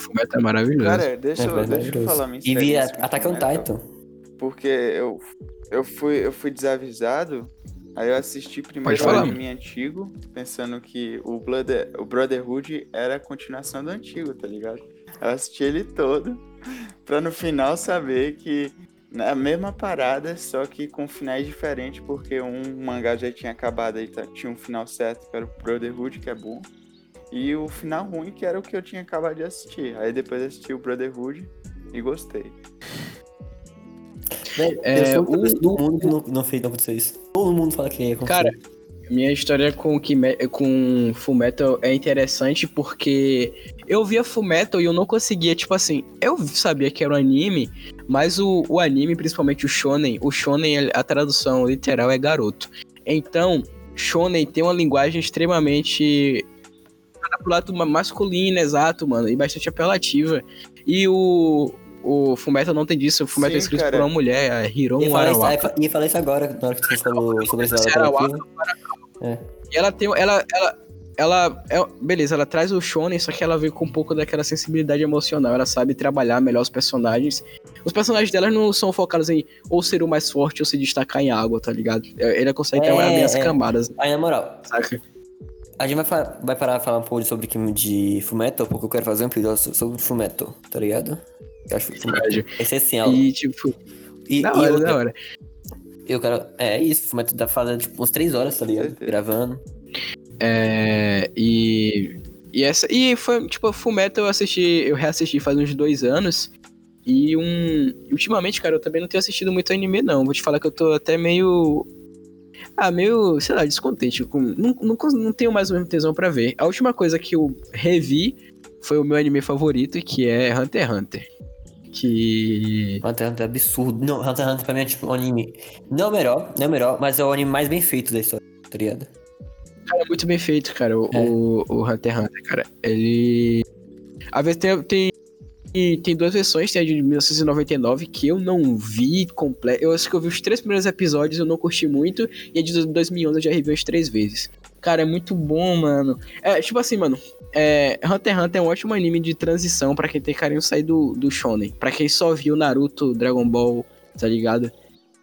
C: Fumeto é maravilhoso.
B: Cara, deixa,
D: É
B: eu, deixa eu falar minha
D: E vi Attack on Titan.
B: Porque eu, eu, fui, eu fui desavisado, aí eu assisti primeiro o anime antigo, pensando que o, Brother, o Brotherhood era a continuação do antigo, tá ligado? Eu assisti ele todo, pra no final saber que na mesma parada, só que com finais diferentes, porque um mangá já tinha acabado aí, tá- tinha um final certo, que era o Brotherhood, que é bom. E o final ruim, que era o que eu tinha acabado de assistir. Aí depois assisti o Brotherhood e gostei.
D: Velho,
C: É,
D: eu sou a única
C: o-
D: do mundo que não, não fez não acontecer isso. Todo mundo fala que acontecer.
C: Cara, minha história com, Kime- com Fullmetal é interessante porque eu via Fullmetal e eu não conseguia, tipo assim, eu sabia que era um anime, mas o, o anime, principalmente o shonen, o shonen, a tradução literal é garoto. Então, shonen tem uma linguagem extremamente pro lado ma- masculino, exato, mano, e bastante apelativa. E o, o Fullmetal não tem disso, o Fullmetal é escrito
B: cara.
C: por uma mulher, a Hiron
D: isso,
C: Arawaka.
D: ia falar isso agora, na hora que você falou sobre esse lado Apelativo.
C: E ela tem. Ela. Ela. Ela. é- beleza, ela traz o Shonen, só que ela veio com um pouco daquela sensibilidade emocional. Ela sabe trabalhar melhor os personagens. Os personagens dela não são focados em ou ser o mais forte ou se destacar em água, tá ligado? É, Ele consegue
D: É,
C: trabalhar bem as
D: é.
C: camadas,
D: Aí, na moral,
C: saca?
D: a gente vai, vai parar de falar um pouco sobre que- de Fumeto, porque eu quero fazer um episódio sobre Fumeto, tá ligado? Eu acho Fumeto
C: Verdade.
D: essencial.
C: E, tipo,
D: E,
C: da
D: e eu,
C: da hora.
D: Eu quero. É isso, Fumeto dá pra fazer tipo uns 3 horas, tá ligado? Gravando.
C: É, e. E essa. E foi, tipo, Fullmetal eu assisti. Eu reassisti faz uns dois anos. E um. Ultimamente, cara, eu também não tenho assistido muito anime, não. Vou te falar que eu tô até meio. Ah, meio, sei lá, descontente. Com, não, não, não tenho mais o mesmo tesão pra ver. A última coisa que eu revi foi o meu anime favorito, que é Hunter x Hunter. Que.
D: Hunter x Hunter é absurdo. Não, Hunter x Hunter pra mim é tipo um anime. Não é o melhor, não é o melhor, mas é o anime mais bem feito da história, tá ligado?
C: Cara, é muito bem feito, cara, o,
D: É.
C: o, o Hunter x Hunter, cara. Ele. A vez tem, tem, tem duas versões, tem a de 1999, que eu não vi completa. Eu acho que eu vi os três primeiros episódios, eu não curti muito, e a de 2011 eu já revi umas três vezes. Cara, é muito bom, mano. É, tipo assim, mano, é, Hunter x Hunter é um ótimo anime de transição pra quem tem carinho sair do, do shonen. Pra quem só viu Naruto, Dragon Ball, tá ligado?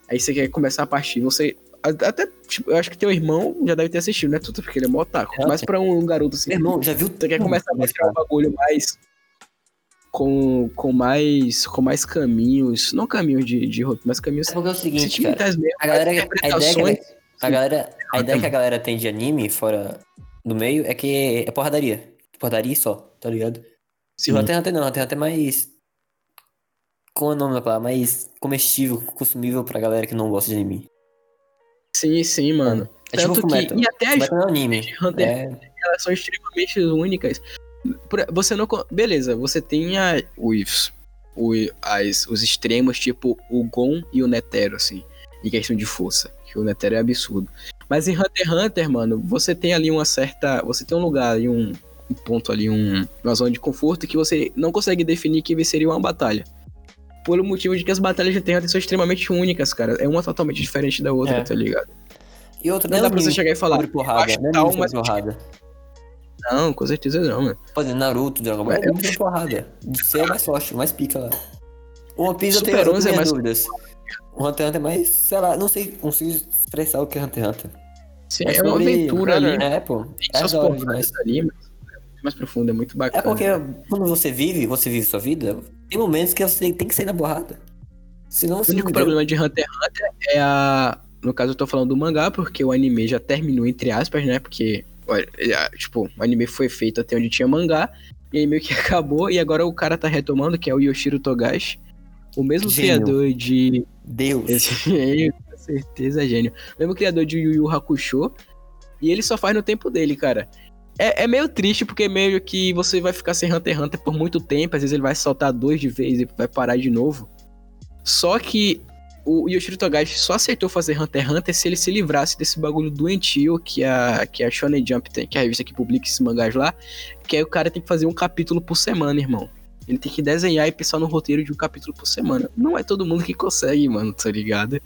C: Aí você quer começar a partir, você... Até, tipo, eu acho que teu irmão já deve ter assistido, né, Tudo? Porque ele é mó otaku.
D: É,
C: Mas pra um garoto assim,
D: Meu irmão, já viu
C: você quer começar a mostrar um bagulho mais. Com, com mais. Com mais caminhos. Não caminhos de, de roteiro, mas caminhos
D: É porque é o seguinte, cara.
C: mesmo.
D: A galera, a ideia, que a, galera, a ideia que a galera tem de anime fora do meio é que é porradaria. Porradaria só, tá ligado?
C: Sim.
D: E o Hunter x Hunter não, o Hunter x Hunter é mais. Qual é o nome da palavra? Mais comestível, consumível pra galera que não gosta de anime.
C: Sim, sim, mano.
D: É tipo
C: Tanto que.
D: Fullmetal.
C: E até as
D: não é anime.
C: Hunter
D: É,
C: elas são extremamente únicas. Você não. Beleza, você tem a, os, o- as, os extremos, tipo o Gon e o Netero, assim, em questão de força. Que o Netero é absurdo. Mas em Hunter x Hunter, mano, você tem ali uma certa. Você tem um lugar ali, um, um ponto ali, um, uma zona de conforto que você não consegue definir que venceria uma batalha. Pelo motivo de que as batalhas de Hunter são extremamente únicas, cara. É uma totalmente diferente da outra,
D: É.
C: tá ligado?
D: E outro,
C: Não
D: é
C: dá pra você chegar e falar,
D: porrada,
C: acho
D: não é
C: tal, mas-
D: porrada.
C: Não, com certeza não, mano.
D: Exemplo, Naruto, Dragon Ball, é
C: É.
D: sobre porrada. De ser o mais forte, mais pica lá. O One Piece eu
C: Super
D: tenho, eu tenho
C: 11 é mais-
D: dúvidas. O Hunter x Hunter é mais, sei lá, não sei, consigo expressar o que é Hunter x Hunter.
C: Sim,
D: É
C: é uma aventura ali.
D: É, pô,
C: Tem
D: é
C: suas porradas
D: demais.
C: ali, mas é muito mais profundo, é muito bacana.
D: É porque quando você vive, você vive sua vida, tem momentos que você tem que sair na borrada. Senão
C: O único problema de Hunter x Hunter é a. No caso, eu tô falando do mangá, porque o anime já terminou, entre aspas, né? Porque, olha, é, tipo, o anime foi feito até onde tinha mangá, e aí meio que acabou, e agora o cara tá retomando, que é o Yoshiro Togashi, o mesmo
D: Gênio.
C: criador de.
D: Deus.
C: Esse gênio, com certeza gênio. O mesmo criador de Yu Yu Hakusho, e ele só faz no tempo dele, cara. É, é meio triste, porque meio que você vai ficar sem Hunter x Hunter por muito tempo, às vezes ele vai soltar dois de vez e vai parar de novo. Só que o Yoshiro Togashi só aceitou fazer Hunter x Hunter se ele se livrasse desse bagulho doentio que a, que a Shonen Jump tem, que é a revista que publica esses mangás lá, que aí o cara tem que fazer um capítulo por semana, irmão. Ele tem que desenhar e pensar no roteiro de um capítulo por semana. Não é todo mundo que consegue, mano, tá ligado?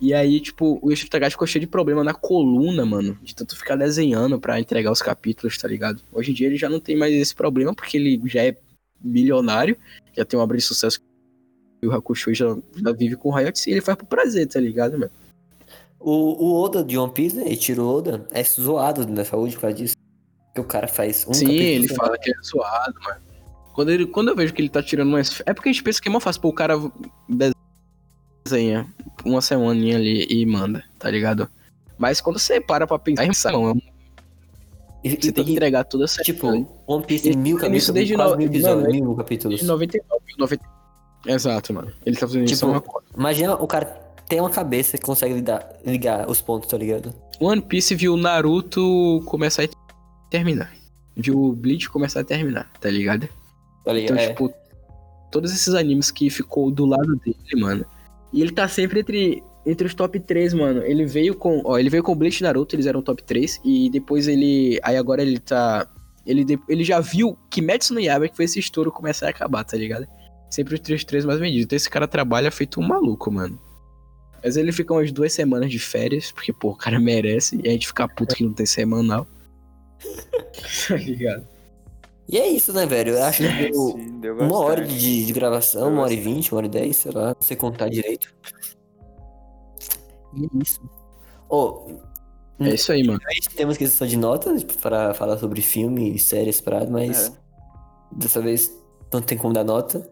C: E aí, tipo, o Togashi ficou cheio de problema na coluna, mano, de tanto ficar desenhando pra entregar os capítulos, tá ligado? Hoje em dia ele já não tem mais esse problema, porque ele já é milionário, já tem uma obra de sucesso e o Hakusho já, já vive com o Riot e ele faz por prazer, tá ligado, mano?
D: O, o Oda de One Piece, né? Eiichiro Oda, é zoado na saúde por causa disso. Que o cara faz um
C: Sim, ele fala que é zoado, mano. Quando, ele, quando eu vejo que ele tá tirando umas. É porque a gente pensa que é mó fácil, pô, o cara desenha uma semaninha ali e manda, tá ligado? Mas quando você para pra pensar, irmão,
D: E,
C: você
D: e-
C: tem que entregar toda essa.
D: Tipo, One Piece tem mil
C: fazendo isso
D: capítulos,
C: desde
D: quase
C: no-
D: mil episódios,
C: mano,
D: mil capítulos.
C: de 99, 90... Exato, mano. Ele tá fazendo isso
D: Tipo,
C: é uma coisa.
D: Imagina o cara tem uma cabeça que consegue lidar, ligar os pontos, tá ligado?
C: One Piece viu Naruto começar e terminar. Viu Bleach começar e terminar, tá ligado?
D: Tá?
C: Então,
D: É.
C: tipo, todos esses animes que ficou do lado dele, mano. E ele tá sempre entre, entre os top 3, mano. Ele veio com. Ó, ele veio com Bleach e Naruto, eles eram top 3. E depois ele. Aí agora ele tá. Ele, ele já viu Kimetsu no Yaiba, que foi esse estouro começar a acabar, tá ligado? Sempre os três três mais vendidos. Então esse cara trabalha feito um maluco, mano. Mas ele fica umas duas semanas de férias, porque, pô, o cara merece. E a gente fica puto que não tem semanal. tá ligado?
D: E é isso, né, velho? Eu acho que
B: Sim,
D: deu
B: sim, deu
D: uma hora de, de gravação,
B: Deu
D: uma hora e vinte, uma hora e dez, sei lá, não sei contar direito. E é isso. Ô,
C: É isso aí, mano.
D: a gente tem uma questão de notas pra falar sobre filme, séries, parado, mas
B: É.
D: dessa vez não tem como dar nota.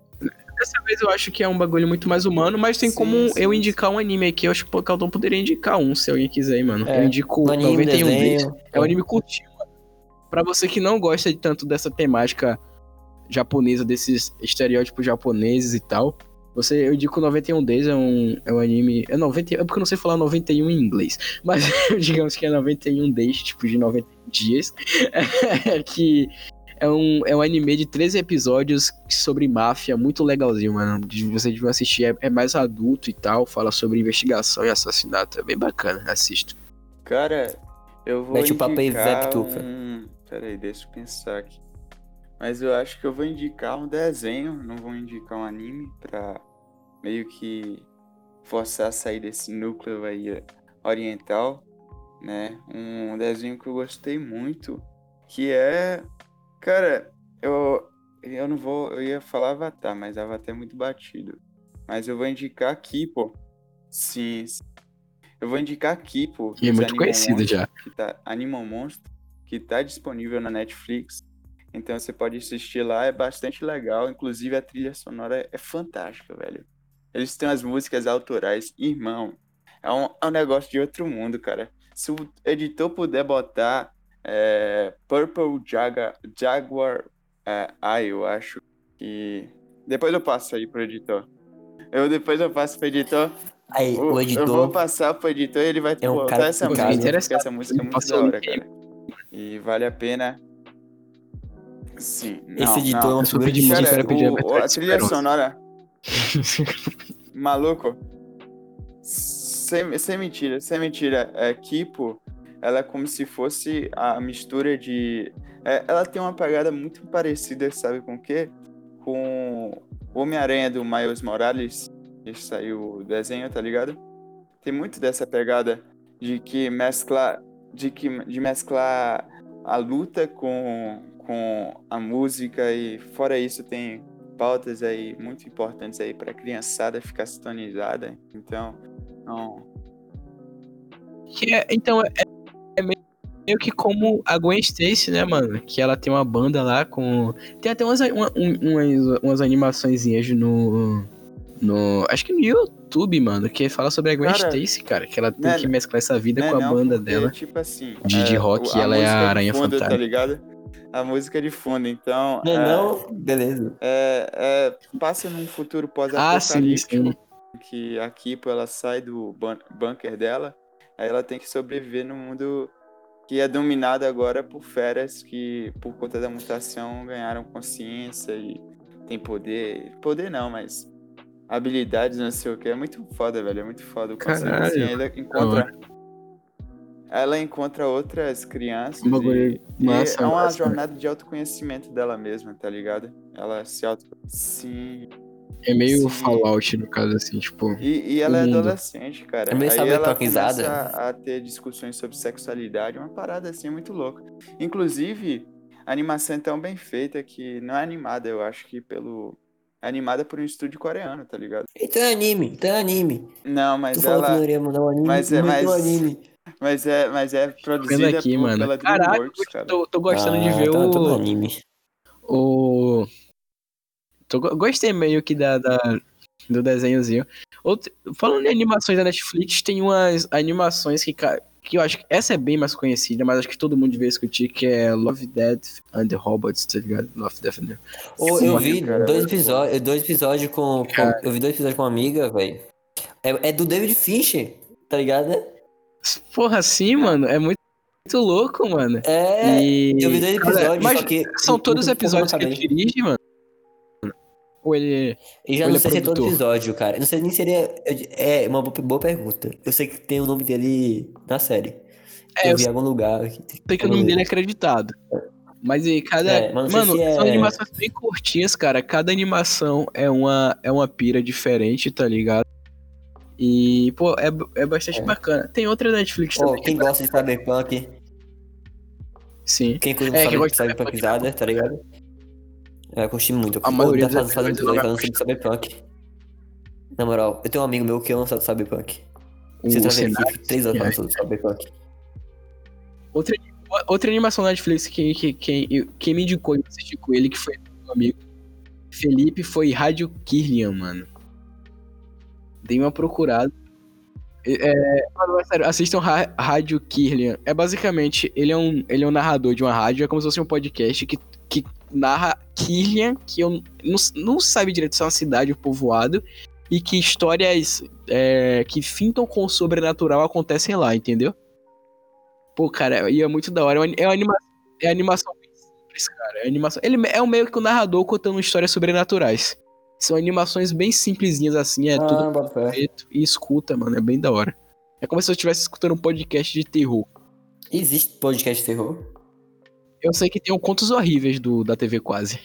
C: Dessa vez eu acho que é um bagulho muito mais humano, mas tem
B: Sim,
C: como
B: sim,
C: eu indicar um anime aqui. Eu acho que o Caldão poderia indicar um, se alguém quiser, aí, mano.
D: É,
C: eu indico
D: Um anime,
C: 91 deles.
D: desenho.
C: É um anime curtinho, Pra você que não gosta de tanto dessa temática japonesa, desses estereótipos japoneses e tal, você, eu indico 91 Days, é um, é um anime. É 90, é porque eu não sei falar 91 em inglês, mas digamos que é 91 Days, tipo de 90 dias, que é um, é um anime de 13 episódios sobre máfia, muito legalzinho, mano. De- Você devia assistir, é, é mais adulto e tal, fala sobre investigação e assassinato, é bem bacana, assista.
B: Cara, eu vou
D: Mete o papo aí,
B: um... Peraí, deixa eu pensar aqui. Mas eu acho que eu vou indicar um desenho, não vou indicar um anime pra meio que forçar a sair desse núcleo aí oriental, né? Um desenho que eu gostei muito, que é... Cara, eu, eu não vou... Eu ia falar Avatar, mas Avatar é muito batido. Mas eu vou indicar aqui, pô. Sim. Eu vou indicar aqui, pô.
C: E é muito
B: Animal
C: conhecido já.
B: Que tá, Animal Monstro, que tá disponível na Netflix. Então você pode assistir lá, é bastante legal. Inclusive a trilha sonora é, é fantástica, velho. Eles têm as músicas autorais, irmão. É um, é um negócio de outro mundo, cara. Se o editor puder botar é, Purple Jaga, Jaguar é, Eye, eu acho que. Depois eu passo aí pro editor. Eu depois eu passo pro editor.
D: Aí,
B: O-
D: o
B: Eu vou
D: editor.
B: passar pro editor e ele vai
D: É um
B: botar
D: cara
B: essa música, porque
C: interessado.
B: essa música é muito da hora, cara. E vale a pena. Sim.
D: Esse
B: não,
D: editor
B: não.
D: é figura de
C: pedir
B: Cara,
C: era pedir a
B: o- a trilha sonora. Maluco. Sem, sem mentira, sem mentira. É Kipo, ela é como se fosse a mistura de É, ela tem uma pegada muito parecida, sabe com o quê? Com o Homem-Aranha do Miles Morales, que saiu o desenho, tá ligado? Tem muito dessa pegada de que mesclar, de que de mesclar a luta com, com a música e fora isso tem pautas aí muito importantes aí para criançada ficar sintonizada. Então, não,
C: é- então, é, é meio que como a Gwen Stacy, né, mano? Que ela tem uma banda lá com. Tem até umas, uma- um- umas, umas animaçõezinhas no. No. Acho que no YouTube, mano, que fala sobre a Gwen
B: Cara,
C: Stacy, cara. Que ela tem
B: né,
C: que mesclar essa vida
B: Né,
C: com a
B: não,
C: banda
B: porque,
C: dela.
B: Tipo assim.
C: De- de rock,
B: o-
C: ela é a
B: música de
C: Aranha
B: fundo, Tá
C: Fantasma.
B: ligado? A música de fundo, então.
D: Não,
B: é,
D: não? Beleza.
B: é- é- passa num futuro
C: Ah,
B: pós-apocalíptico.
C: sim.
B: que a Kipo ela sai do bun- bunker dela, aí ela tem que sobreviver no mundo que é dominado agora por feras que, por conta da mutação, ganharam consciência e tem poder. Poder não, mas habilidades, não sei o que. É muito foda, velho. É muito foda o conceito.
C: Caralho,
B: Assim, ela encontra. Ela encontra outras crianças.
C: Um bagulho
B: e,
C: massa,
B: e é uma
C: massa.
B: jornada de autoconhecimento dela mesma, tá ligado? Ela se auto. Sim.
C: É meio
B: Sim.
C: Fallout, no caso, assim, tipo.
B: E, e ela é adolescente, cara.
D: É meio
B: Aí ela começa a, a ter discussões sobre sexualidade, uma parada assim muito louca. Inclusive, a animação é tão bem feita que não é animada, eu acho que pelo. É animada por um estúdio coreano, tá ligado?
D: Então é anime, então é anime.
B: Não, mas
D: tu falou que
B: ela.
D: não iria mandar um anime,
B: mas é- mas-
D: anime.
B: Mas é, mas é produzida
C: aqui,
B: por-
C: mano.
B: pela DreamWorks, cara.
C: tô, tô gostando de
D: Ah,
C: ver
D: então é tudo
C: o.
D: anime.
C: o... Tô, go- gostei meio que da, da- do desenhozinho. Outro, falando em animações da Netflix, tem umas animações que, que eu acho que essa é bem mais conhecida, mas acho que todo mundo devia discutir, que é Love, Death and the Robots, tá ligado? Love, Death and the...
B: Sim,
D: eu vi
B: cara,
D: dois episódios, dois episódios com, com-. Eu vi dois episódios com uma amiga, velho. É, é do David Fincher, tá ligado, né?
C: Porra, assim, mano, é muito, muito louco, mano.
D: É.
C: E...
D: Eu vi dois
C: Cara,
D: episódios,
C: mas
D: só que.
C: São todos os episódios que ele dirige, mano? Ou ele...
D: E já
C: Ou
D: não
C: é
D: sei se é todo episódio, cara. Eu não sei nem se ele é. É uma boa, pergunta. Eu sei que tem o nome dele na série.
C: É,
D: eu
C: eu
D: vi em algum lugar.
C: sei que o nome dele é acreditado. Mas e cada.
D: É, mas
C: Mano,
D: se é-
C: são animações bem curtinhas, cara. Cada animação é uma, é uma pira diferente, tá ligado? E, pô, é, é bastante
D: É.
C: bacana. Tem outra Netflix
D: Ó,
C: também.
D: quem
C: que-
D: gosta de Cyberpunk,
C: Sim.
D: quem curte
C: É,
D: é,
C: quem gosta de
D: Cyberpunkizada, tá ligado? É, eu curti muito.
C: A maioria
D: episódio
C: eu
D: falando sobre Cyberpunk. Na moral, eu tenho um amigo meu que ama Cyberpunk.
C: O
D: Você tá vendo? três horas falando sobre Cyberpunk.
C: Outra, outra animação da Netflix que, que, que, quem me indicou e eu assisti com ele, que foi meu amigo Felipe, foi Rádio Kirlian, mano. Dei uma procurada. É, é assistam Ra- Rádio Kirlian. É basicamente, ele é, um, ele é um narrador de uma rádio, é como se fosse um podcast que, que narra Kirlian, que eu não, não sabe direito se é uma cidade ou povoado, e que histórias é, que fintam com o sobrenatural acontecem lá, entendeu? Pô, cara, e é muito da hora. É uma, é uma anima, é animação bem simples, cara. É animação, ele é um meio que um narrador contando histórias sobrenaturais. São animações bem simplesinhas assim, é tudo
D: Ah, fé.
C: preto e escuta, mano. É bem da hora. É como se eu estivesse escutando um podcast de terror.
D: Existe podcast de terror?
C: Eu sei que tem um Contos Horríveis do, da TV Quase.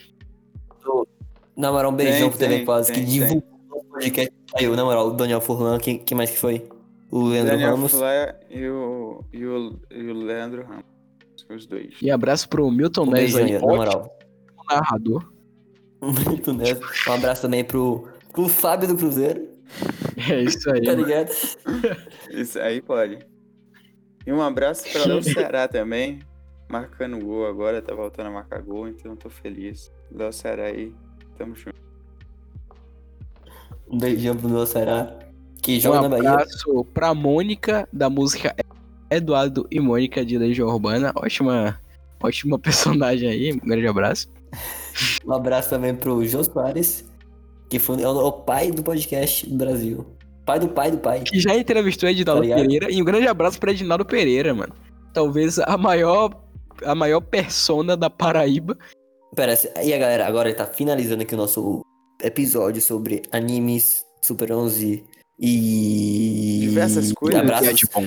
D: Na moral, um beijão
B: Tem,
D: pro TV
B: tem,
D: Quase,
B: tem,
D: que divulgou o podcast. Aí, na moral, o Daniel Furlan, quem, quem mais que foi? O Leandro
B: Daniel
D: Ramos.
B: Flair e o, e, o, e o Leandro Ramos. Os dois.
C: E abraço pro Milton
D: Um
C: Neves
D: beijão,
C: aí,
D: na moral.
C: narrador.
D: Muito mesmo. Um abraço também pro, pro Fábio do Cruzeiro,
C: É isso aí.
D: tá ligado?
B: Isso aí pode. E um abraço pra Léo Ceará também. Marcando gol agora, tá voltando a marcar gol, então tô feliz. Léo Ceará aí, tamo junto.
D: Um beijão pro meu Será. Que
C: Um
D: joga na Bahia.
C: abraço pra Mônica, da música Eduardo e Mônica de Legião Urbana. Ótima, ótima personagem aí. Um grande abraço.
D: Um abraço também pro Jô Soares, que foi é o, o pai do podcast do Brasil. Pai do pai do pai.
C: Que já entrevistou Edinaldo
D: Tá?
C: Pereira. E um grande abraço pra Edinaldo Pereira, mano. Talvez a maior, a maior persona da Paraíba.
D: Pera, e a galera, agora ele tá finalizando aqui o nosso episódio sobre animes, Super 11 e.
B: Diversas coisas.
C: É
D: Abraços,
C: tipo,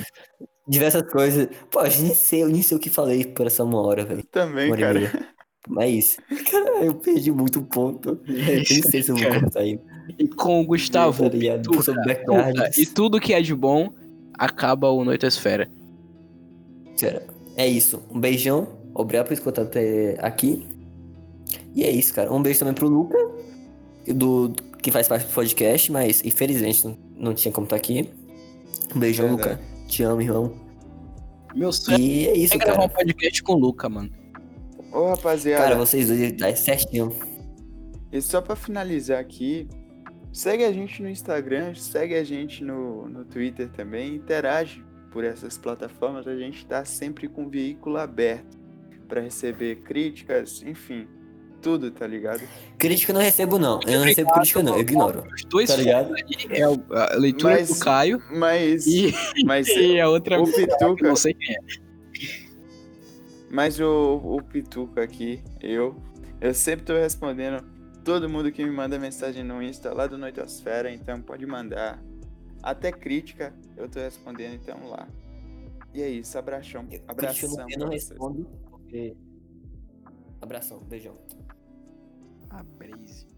D: diversas coisas. Pô, eu nem sei, eu nem sei o que falei por essa uma hora, velho.
B: Também,
D: Uma e
B: cara.
D: Mas é. Cara, eu perdi muito ponto. Eu nem sei se eu vou aí.
C: E com o Gustavo,
D: Tá Sobre
C: Tuca,
D: backyards.
C: e tudo que é de bom acaba o Noitosfera.
D: Sério. É isso. Um beijão. Obrigado por escutar até aqui. E é isso, cara. Um beijo também pro Luca, do, que faz parte do podcast, mas infelizmente não, não tinha como estar aqui. Um beijão,
B: Verdade.
D: Luca. Te amo, irmão.
C: Meu sonho
D: E é isso,
C: é gravar
D: cara.
C: um podcast com o Luca, mano.
B: Ô, rapaziada,
D: Cara, vocês dois tá certinho.
B: e só pra finalizar aqui, segue a gente no Instagram, segue a gente no, no Twitter também, interage por essas plataformas, a gente tá sempre com o veículo aberto pra receber críticas, enfim, tudo, tá ligado?
D: Crítica eu não recebo, não. Eu não recebo crítica, não. Eu ignoro.
C: Os dois
D: Tá ligado?
C: é o- a leitura
B: Mas-
C: do Caio
B: Mas,
C: e,
B: mas,
C: e a outra
B: o
C: que eu
B: Pituca,
C: não sei quem é.
B: mas o, o Pituca aqui, eu, eu sempre tô respondendo todo mundo que me manda mensagem no Insta lá do Noitosfera, então pode mandar. Até crítica eu tô respondendo então lá. E é isso, abração, abração
D: não, eu
B: pra
D: não
B: vocês.
D: respondo, porque... Abração, beijão.
C: A Braze.